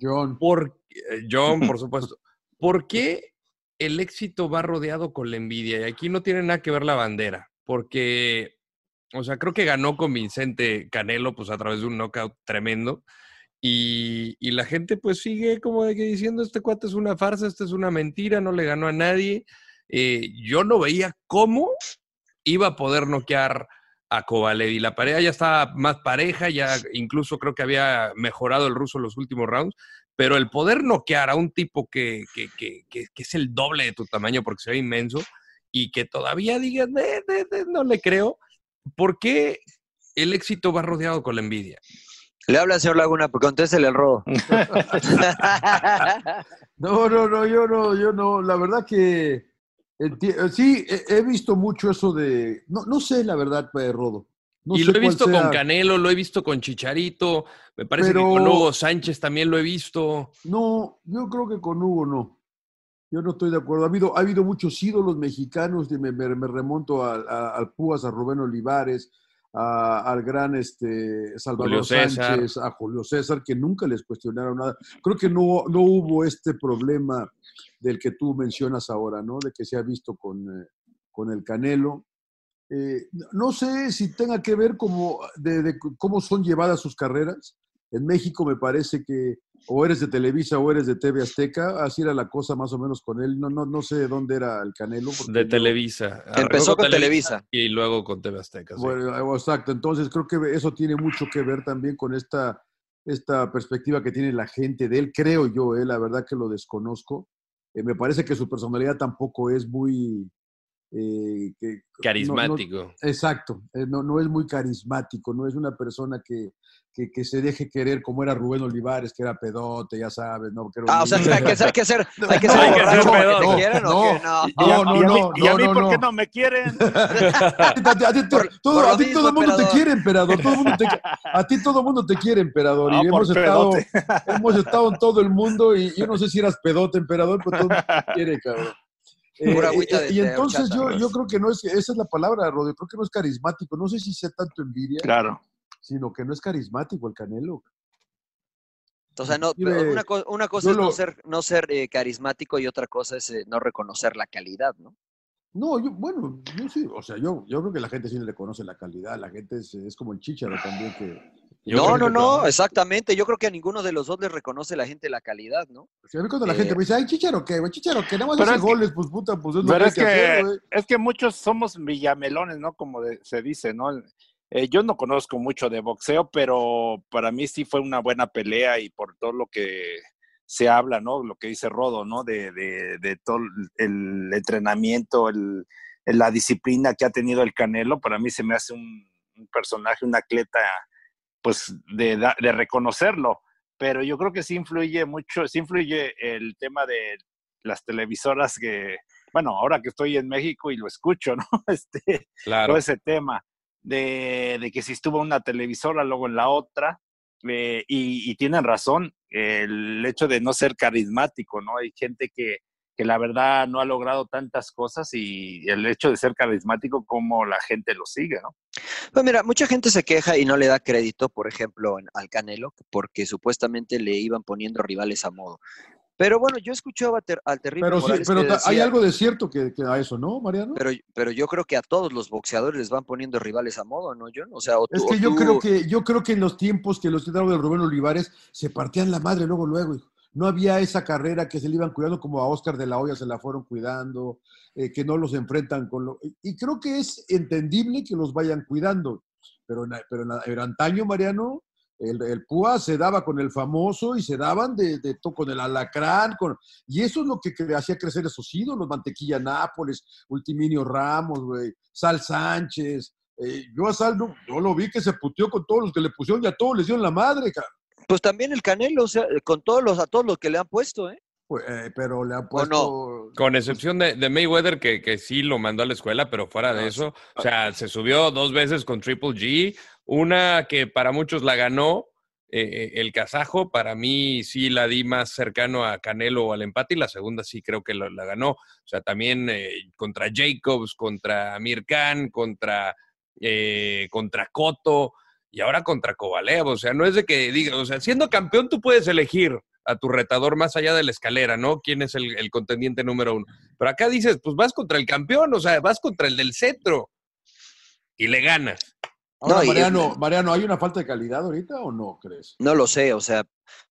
John. por, eh, John, por supuesto, ¿por qué el éxito va rodeado con la envidia? Y aquí no tiene nada que ver la bandera, porque, o sea, creo que ganó convincente Canelo, pues a través de un knockout tremendo. Y, la gente pues sigue como de que diciendo, este cuate es una farsa, esta es una mentira, no le ganó a nadie. Eh, yo no veía cómo iba a poder noquear a Kovalev y la pareja ya estaba más pareja, ya incluso creo que había mejorado el ruso en los últimos rounds, pero el poder noquear a un tipo que, que, que, que- es el doble de tu tamaño porque se ve inmenso y que todavía digas, "Eh, eh, eh, no le creo, ¿por qué el éxito va rodeado con la envidia? Le habla al señor Laguna, pues contéstele el robo. No, no, no, yo no, yo no. La verdad que sí, he, visto mucho eso de. No, no sé la verdad, pues, Rodo. No y sé lo he visto sea. con Canelo, lo he visto con Chicharito, me parece Pero- que con Hugo Sánchez también lo he visto. No, yo creo que con Hugo no. Yo no estoy de acuerdo. Ha habido, ha habido muchos ídolos mexicanos, me, me, me remonto al, al Púas, a Rubén Olivares, a, al gran este, Salvador Sánchez, a Julio César, que nunca les cuestionaron nada. Creo que no, no hubo este problema del que tú mencionas ahora, ¿no? De que se ha visto con, eh, con el Canelo. Eh, no sé si tenga que ver como de, de, cómo son llevadas sus carreras. En México me parece que o eres de Televisa o eres de TV Azteca, así era la cosa más o menos con él. No, no, no sé dónde era el Canelo. De Televisa. Empezó con Televisa. Y luego con TV Azteca. Sí. Bueno, exacto. Entonces creo que eso tiene mucho que ver también con esta, esta perspectiva que tiene la gente de él. Creo yo, eh, la verdad que lo desconozco. Eh, me parece que su personalidad tampoco es muy... Eh, que, carismático. No, no, exacto, eh, no, no es muy carismático, no es una persona que, que, que, se deje querer como era Rubén Olivares, que era pedote, ya sabes, ¿no? Que ah, o sea, hay que, hay que ser, hay que ser no, borracho no, que te quieren no, o que no. No, no, no. ¿Y a mí, por qué no me quieren? a ti, todo, a ti todo el mundo te quiere, emperador. Todo mundo te, a ti todo el mundo te quiere, emperador. y hemos estado, hemos estado en todo el mundo y yo no sé si eras pedote, emperador, pero todo el mundo te quiere, cabrón. Eh, eh, y entonces yo, yo creo que no es, esa es la palabra, Rodri, creo que no es carismático, no sé si sea tanto envidia, claro. sino que no es carismático el Canelo. O sea, no, una, una cosa es lo, no ser, no ser eh, carismático y otra cosa es eh, no reconocer la calidad, ¿no? No, yo, bueno, yo sí, o sea, yo, yo creo que la gente sí le reconoce la calidad, la gente es, es como el chicharo también que... Yo no, no, no, exactamente. Yo creo que a ninguno de los dos les reconoce la gente la calidad, ¿no? Sea, a mí cuando eh, la gente me dice, ay, Chicharo, ¿qué, güey? Chicharo, que nada más hace goles, pues puta, pues es lo pero que es que, hacer, es que muchos somos villamelones, ¿no? Como de, se dice, ¿no? Eh, yo no conozco mucho de boxeo, pero para mí sí fue una buena pelea y por todo lo que se habla, ¿no? Lo que dice Rodo, ¿no? De, de, de todo el entrenamiento, el, la disciplina que ha tenido el Canelo, para mí se me hace un, un personaje, un atleta pues de, de, reconocerlo, pero yo creo que sí influye mucho, sí influye el tema de las televisoras que, bueno, ahora que estoy en México y lo escucho, ¿no? Este, claro. todo ese tema de, de, que si estuvo una televisora, luego en la otra, eh, y, y, tienen razón, el hecho de no ser carismático, ¿no? Hay gente que, que la verdad no ha logrado tantas cosas y el hecho de ser carismático como la gente lo sigue, ¿no? Pues mira, mucha gente se queja y no le da crédito, por ejemplo, al Canelo, porque supuestamente le iban poniendo rivales a modo. Pero bueno, yo escuchaba ter, al terrible. Pero, sí, pero decía, hay algo de cierto que, que, a eso, ¿no, Mariano? Pero, pero yo creo que a todos los boxeadores les van poniendo rivales a modo, ¿no, John? O sea, o tú, es que o yo tú... creo que yo creo que en los tiempos que los quitaron de Rubén Olivares se partían la madre luego, luego, hijo no había esa carrera que se le iban cuidando como a Oscar de la Hoya se la fueron cuidando, eh, que no los enfrentan con lo... Y creo que es entendible que los vayan cuidando, pero en, pero en, antaño, Mariano, el, el, se daba con el famoso y se daban de, de, con el alacrán, con, y eso es lo que, hacía crecer esos ídolos, Mantequilla Nápoles, Ultiminio Ramos, Sal Sánchez. Eh, yo a Sal no, yo lo vi que se puteó con todos los que le pusieron y a todos les dieron la madre. Pues también el Canelo, o sea, con todos los, a todos los que le han puesto, ¿eh? Pues, eh, pero le han puesto. No? Con excepción de, de, Mayweather, que, que sí lo mandó a la escuela, pero fuera de eso, o sea, se subió dos veces con Triple G, una que para muchos la ganó, eh, el kazajo, para mí sí la di más cercano a Canelo o al empate, y la segunda sí creo que la, la ganó. O sea, también eh, contra Jacobs, contra Amir Khan, contra, eh, contra Cotto y ahora contra Kovalev. O sea, no es de que diga, o sea, siendo campeón tú puedes elegir a tu retador más allá de la escalera, ¿no? ¿Quién es el, el, contendiente número uno? Pero acá dices, pues vas contra el campeón, o sea, vas contra el del cetro y le ganas. Ahora, no, Mariano, Mariano, ¿hay una falta de calidad ahorita o no crees? No lo sé, o sea,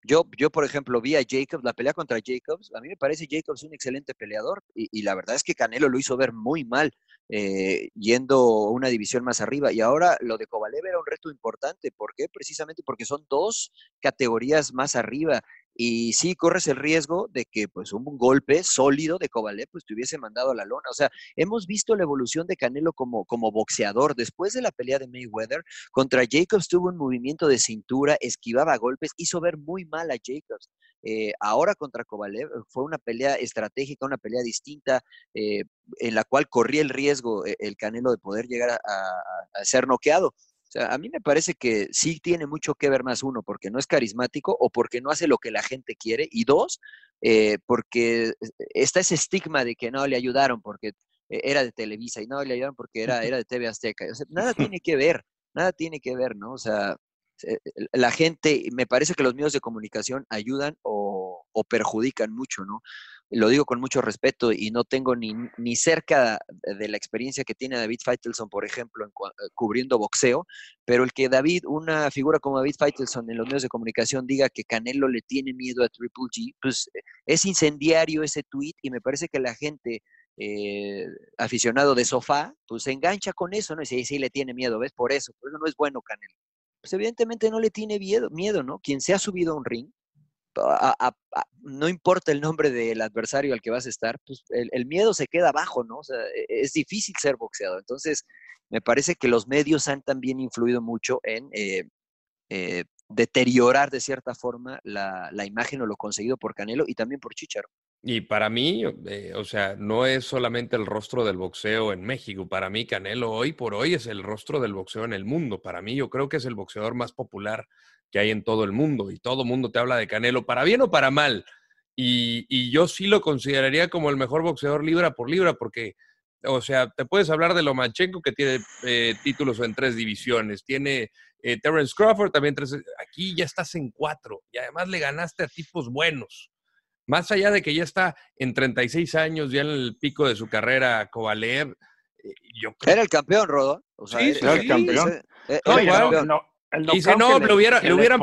yo, yo por ejemplo vi a Jacobs, la pelea contra Jacobs, a mí me parece Jacobs un excelente peleador y, y la verdad es que Canelo lo hizo ver muy mal eh, yendo una división más arriba. Y ahora lo de Kovalev era un reto importante. ¿Por qué? Precisamente porque son dos categorías más arriba. Y sí corres el riesgo de que pues un golpe sólido de Kovalev pues te hubiese mandado a la lona. O sea, hemos visto la evolución de Canelo como, como boxeador. Después de la pelea de Mayweather, contra Jacobs tuvo un movimiento de cintura, esquivaba golpes, hizo ver muy mal a Jacobs. Eh, ahora contra Kovalev fue una pelea estratégica, una pelea distinta, eh, en la cual corría el riesgo eh, el Canelo de poder llegar a ser noqueado. Sea, a mí me parece que sí tiene mucho que ver más uno, porque no es carismático o porque no hace lo que la gente quiere, y dos, eh, porque está ese estigma de que no le ayudaron porque eh, era de Televisa y no le ayudaron porque era, era de TV Azteca. O sea, nada tiene que ver, nada tiene que ver, ¿no? O sea, eh, la gente, me parece que los medios de comunicación ayudan o, o perjudican mucho, ¿no? Lo digo con mucho respeto y no tengo ni, ni cerca de la experiencia que tiene David Feitelson, por ejemplo, en, eh, cubriendo boxeo, pero el que David, una figura como David Feitelson en los medios de comunicación diga que Canelo le tiene miedo a Triple G, pues eh, es incendiario ese tweet y me parece que la gente eh, aficionado de sofá, pues se engancha con eso, ¿no? Y sí, sí le tiene miedo, ¿ves? Por eso, por eso no es bueno Canelo. Pues evidentemente no le tiene miedo, miedo ¿no? Quien se ha subido a un ring no importa el nombre del adversario al que vas a estar, pues el, miedo se queda abajo, ¿no? O sea, e, es difícil ser boxeador. Entonces, me parece que los medios han también influido mucho en eh, eh, deteriorar de cierta forma la, imagen o lo conseguido por Canelo y también por Chicharo. Y para mí, eh, o sea, no es solamente el rostro del boxeo en México. Para mí, Canelo hoy por hoy es el rostro del boxeo en el mundo. Para mí, yo creo que es el boxeador más popular que hay en todo el mundo y todo el mundo te habla de Canelo, para bien o para mal. Y, yo sí lo consideraría como el mejor boxeador libra por libra, porque, o sea, te puedes hablar de Lomachenko, que tiene eh, títulos en tres divisiones, tiene eh, Terence Crawford también tres, aquí ya estás en cuatro, y además le ganaste a tipos buenos. Más allá de que ya está en 36 años, ya en el pico de su carrera, Kovalev, eh, yo Era el campeón, Rodo. sí, era, el campeón. no, y dice, no, le, hubiera, le hubieran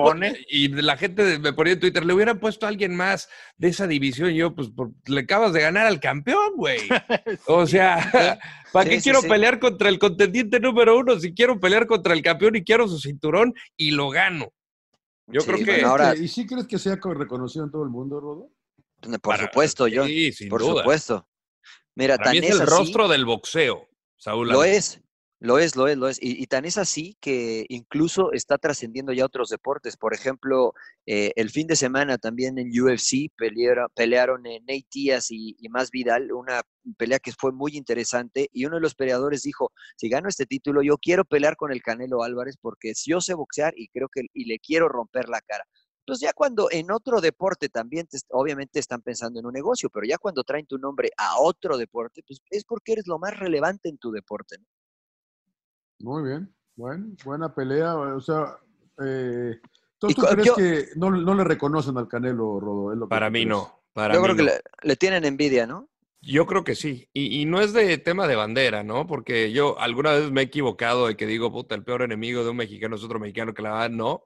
y la gente me ponía en Twitter, le hubieran puesto a alguien más de esa división. Y yo, pues, le acabas de ganar al campeón, güey. O sea, ¿para qué quiero pelear contra el contendiente número uno si quiero pelear contra el campeón y quiero su cinturón y lo gano? Yo creo que. Ahora, ¿Y si crees que sea reconocido en todo el mundo, Rodo? Por supuesto, yo. Sí, sin por supuesto. Mira, Para es el rostro del boxeo, Saúl. Lo es. Lo es, lo es, lo es. Y, tan es así que incluso está trascendiendo ya otros deportes. Por ejemplo, eh, el fin de semana también en UFC pelearon, pelearon en Nate Díaz y, y, Más Vidal, una pelea que fue muy interesante. Y uno de los peleadores dijo, si gano este título, yo quiero pelear con el Canelo Álvarez porque si yo sé boxear y creo que y le quiero romper la cara. Entonces ya cuando en otro deporte también, obviamente están pensando en un negocio, pero ya cuando traen tu nombre a otro deporte, pues es porque eres lo más relevante en tu deporte. ¿no? Muy bien, bueno, buena pelea. O sea, eh, ¿tú, crees que no, le reconocen al Canelo, Rodo? para mí no. Para yo creo que le, tienen envidia, ¿no? Yo creo que sí. Y, no es de tema de bandera, ¿no? Porque yo alguna vez me he equivocado de que digo, puta, el peor enemigo de un mexicano es otro mexicano que la verdad no.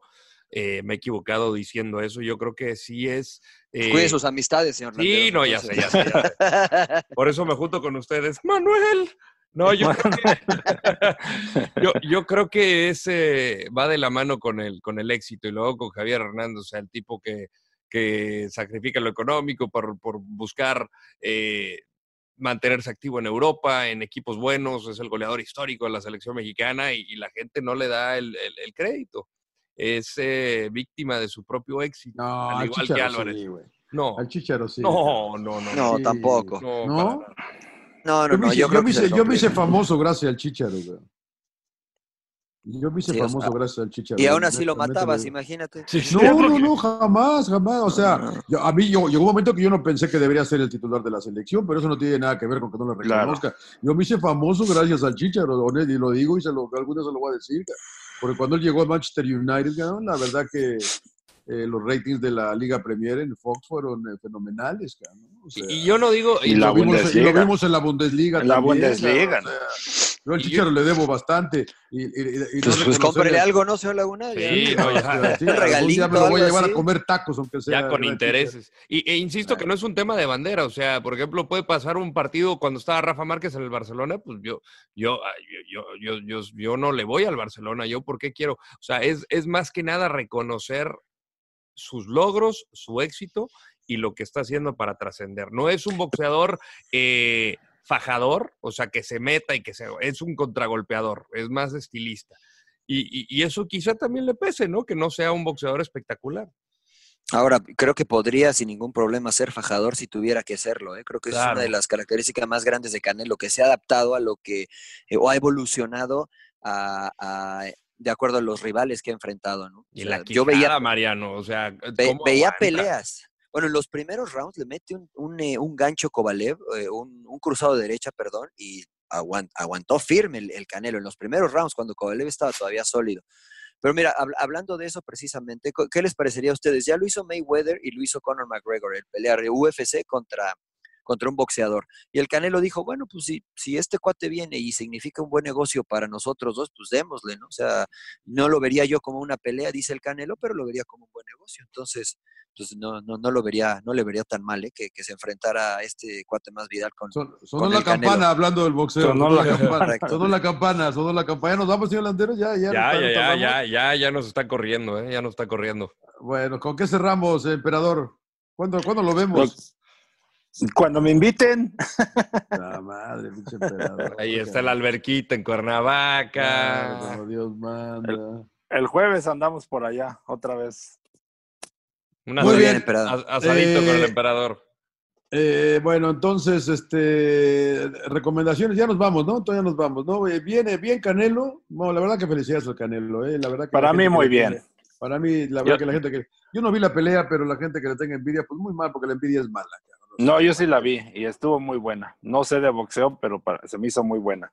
Eh, me he equivocado diciendo eso. Yo creo que sí es. Eh... Cuide sus amistades, señor. Sí, no, ya sé, ya sé, Por eso me junto con ustedes. Manuel, no, yo, creo que, yo, creo que ese va de la mano con el, con el éxito y luego con Javier Hernández, o sea, el tipo que, que sacrifica lo económico por, por buscar eh, mantenerse activo en Europa, en equipos buenos, es el goleador histórico de la selección mexicana y, la gente no le da el, el, crédito. Es eh, víctima de su propio éxito, al igual que Álvarez. no, al Chicharo sí. No, no, no. No, tampoco. No, no, no, no. Yo, me, hice, yo me hice famoso gracias al Chicharo, güey. Yo me hice famoso gracias al Chicharo. Y aún así lo matabas, imagínate. No, no, no, jamás, jamás. O sea, a mí yo, llegó un momento que yo no pensé que debería ser el titular de la selección, pero eso no tiene nada que ver con que no lo reconozca. Yo me hice famoso gracias al Chicharo, y lo digo y se lo, alguna se lo voy a decir. Porque cuando él llegó a Manchester United, la verdad que eh, los ratings de la Liga Premier en Fox fueron eh, fenomenales. Y yo no digo... Y, lo, vimos, y lo, vimos, en la Bundesliga. En la Bundesliga. yo al Chicharo le debo bastante. Y, pues, pues cómprele algo, ¿no, señor Laguna? Sí, no, ya. Sí, regalito, me lo voy a llevar a comer tacos, aunque sea. Ya con intereses. Y, e insisto que no es un tema de bandera. O sea, por ejemplo, puede pasar un partido cuando estaba Rafa Márquez en el Barcelona, pues yo, yo, yo, yo, yo, yo no le voy al Barcelona. Yo, ¿por qué quiero? O sea, es, es más que nada reconocer sus logros, su éxito y lo que está haciendo para trascender. No es un boxeador eh, fajador, o sea, que se meta y que se... Es un contragolpeador, es más estilista. Y, eso quizá también le pese, ¿no? Que no sea un boxeador espectacular. Ahora, creo que podría sin ningún problema ser fajador si tuviera que serlo. ¿eh? Creo que es una de las características más grandes de Canelo, que se ha adaptado a lo que, eh, o ha evolucionado a, de acuerdo a los rivales que ha enfrentado, ¿no? Y O la sea, quijada, yo veía, Mariano, o sea, ve- ¿cómo veía peleas. Bueno, en los primeros rounds le mete un, un, eh, gancho Kovalev, eh, un, un cruzado de derecha, perdón, y aguan- aguantó firme el, el Canelo en los primeros rounds cuando Kovalev estaba todavía sólido. Pero mira, habl- hablando de eso precisamente, ¿qué les parecería a ustedes? Ya lo hizo Mayweather y lo hizo Conor McGregor, el pelear de UFC contra, contra un boxeador. Y el Canelo dijo, bueno, pues si, si este cuate viene y significa un buen negocio para nosotros dos, pues démosle, ¿no? O sea, no lo vería yo como una pelea, dice el Canelo, pero lo vería como un buen negocio. Entonces, pues no, no, no lo vería, no le vería tan mal, ¿eh? Que, que se enfrentara a este cuate más Vidal con, Sonó con la el Canelo. campana hablando del boxeo. Sonó Sonó, la la campana, sonó la campana, sonó la campana. ¿Ya nos vamos, señor Landeros? Ya, ya. Ya, nos- ya, ya, ya, ya, ya nos está corriendo, ¿eh? Ya nos está corriendo. Bueno, ¿con qué cerramos, eh, emperador? ¿Cuándo, ¿cuándo lo vemos? Cuando me inviten, La madre, pinche emperador. Ahí está la alberquita en Cuernavaca. Claro, Dios manda. el jueves andamos por allá, otra vez. Muy bien. emperador. asadito con el Eh, emperador. Eh, bueno, entonces, este, recomendaciones, ya nos vamos, ¿no? Todavía nos vamos, ¿no? Eh, Viene bien Canelo. Bueno, la verdad que felicidades al Canelo, ¿eh? La verdad que Para la mí muy bien. tiene- para mí, la verdad Yo- que la gente que... Yo no vi la pelea, pero la gente que le tenga envidia, pues muy mal, porque la envidia es mala. cabrón. No, yo sí la vi y estuvo muy buena. No sé de boxeo, pero para- se me hizo muy buena.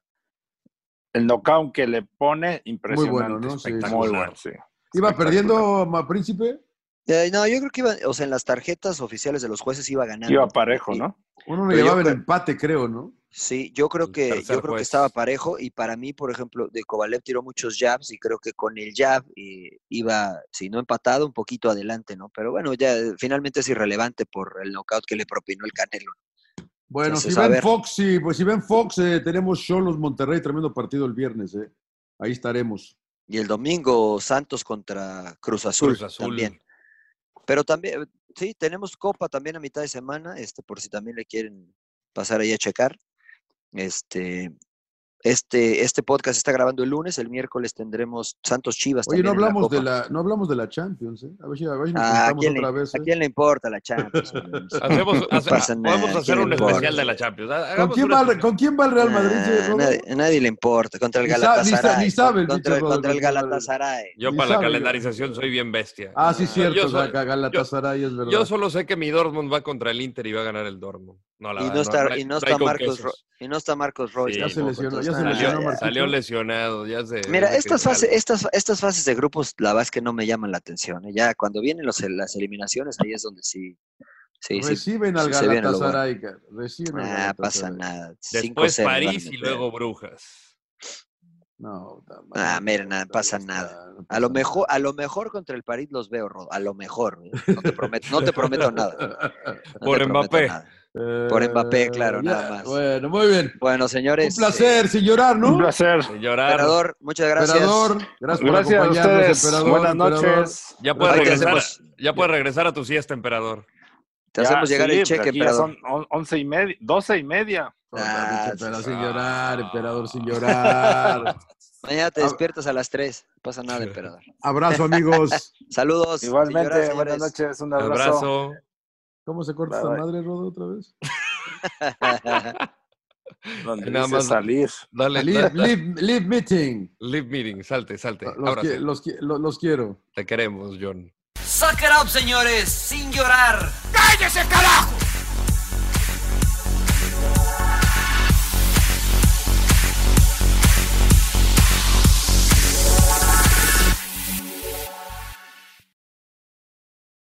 El knockout que le pone, impresionante. bueno, ¿no? Sí, Muy bueno, sí. ¿Iba perdiendo Ma Príncipe? Eh, no, yo creo que iba, o sea, en las tarjetas oficiales de los jueces iba ganando. Iba parejo, Y- ¿no? Uno le llevaba el empate, creo, ¿no? Sí, yo creo que yo creo que estaba parejo y para mí, por ejemplo, de Kovalev tiró muchos jabs y creo que con el jab eh, iba, si no empatado, un poquito adelante, ¿no? Pero bueno, ya eh, finalmente es irrelevante por el knockout que le propinó el Canelo. Bueno, Entonces, si ven. Fox, sí, pues si ven Fox, eh, tenemos Cholos Monterrey, tremendo partido el viernes, ¿eh? Ahí estaremos. Y el domingo Santos contra Cruz Azul, Cruz Azul. también. Pero también, sí, tenemos Copa también a mitad de semana, este, por si también le quieren pasar ahí a checar. Este, este, este podcast está grabando el lunes, el miércoles tendremos Santos Chivas Oye, no la hablamos de la, no hablamos de la Champions, ¿eh? A ver si, a ver si nos Ah, ¿a, juntamos quién otra le, vez. ¿A ¿eh? quién le importa la Champions? Hacemos, No hace- pasa nada, podemos ¿a hacer un importa? especial de la Champions. Ha- ¿Con quién, va, especial. ¿Con quién va el Real Madrid? Eh, nadie, le importa. Contra el Galatasaray. ni sabe el contra, el Galatasaray. Yo Ni para la calendarización soy bien bestia. Ah, sí, cierto, Yo o sea, soy- que Galatasaray es verdad. Yo solo sé que mi Dortmund va contra el Inter y va a ganar el Dortmund. No, la Y verdad, no está, y no está Marcos. Ro- y no está Marcos Royce. Sí. Ya se lesionó, ya se. Salió lesionado, ya se. Mira, estas se- fases, estas, estas fases de grupos, la verdad es que no me llaman la atención. ¿eh? Ya cuando vienen los, las eliminaciones, ahí es donde sí. sí, sí, Reciben al sí bueno. Galatasaray. Reciben al Ah, pasa nada. Después 5-0 van a París y meter. luego Brujas. No, ta- Ah, mira, no, nada, pasa nada. no A lo mejor, a lo mejor contra el París los veo, Rodo. A lo mejor. ¿eh? No te prometo, no te prometo nada. No Por te prometo Mbappé. nada. Por Mbappé, claro, Eh, ya, nada más. Bueno, muy bien. Bueno, señores. Un placer, sin llorar, ¿no? Un placer. Sin eh, llorar. emperador, muchas gracias. Emperador, gracias por Gracias a acompañarnos, ustedes. emperador, Buenas emperador. noches. Ya puedes regresar, hacemos- ya puedes regresar a tu siesta, emperador. Te Ya, hacemos llegar sí, el cheque, emperador. son on- once y media, doce y media. Ah, Emperador, sin llorar, emperador, sin llorar. Mañana te Ah. despiertas a las 3. No pasa nada, emperador. Abrazo, amigos. Saludos. Igualmente, señoras, buenas noches, un abrazo. Abrazo. ¿Cómo se corta esta madre, Rodo, otra vez? Donde Nada dice más- salir. Dale, Leave, dale. leave, leave meeting. Live meeting, salte, salte. Los, qui- los, qui- lo- los quiero. Te queremos, John. Suck it up, señores, sin llorar. ¡Cállese, carajo!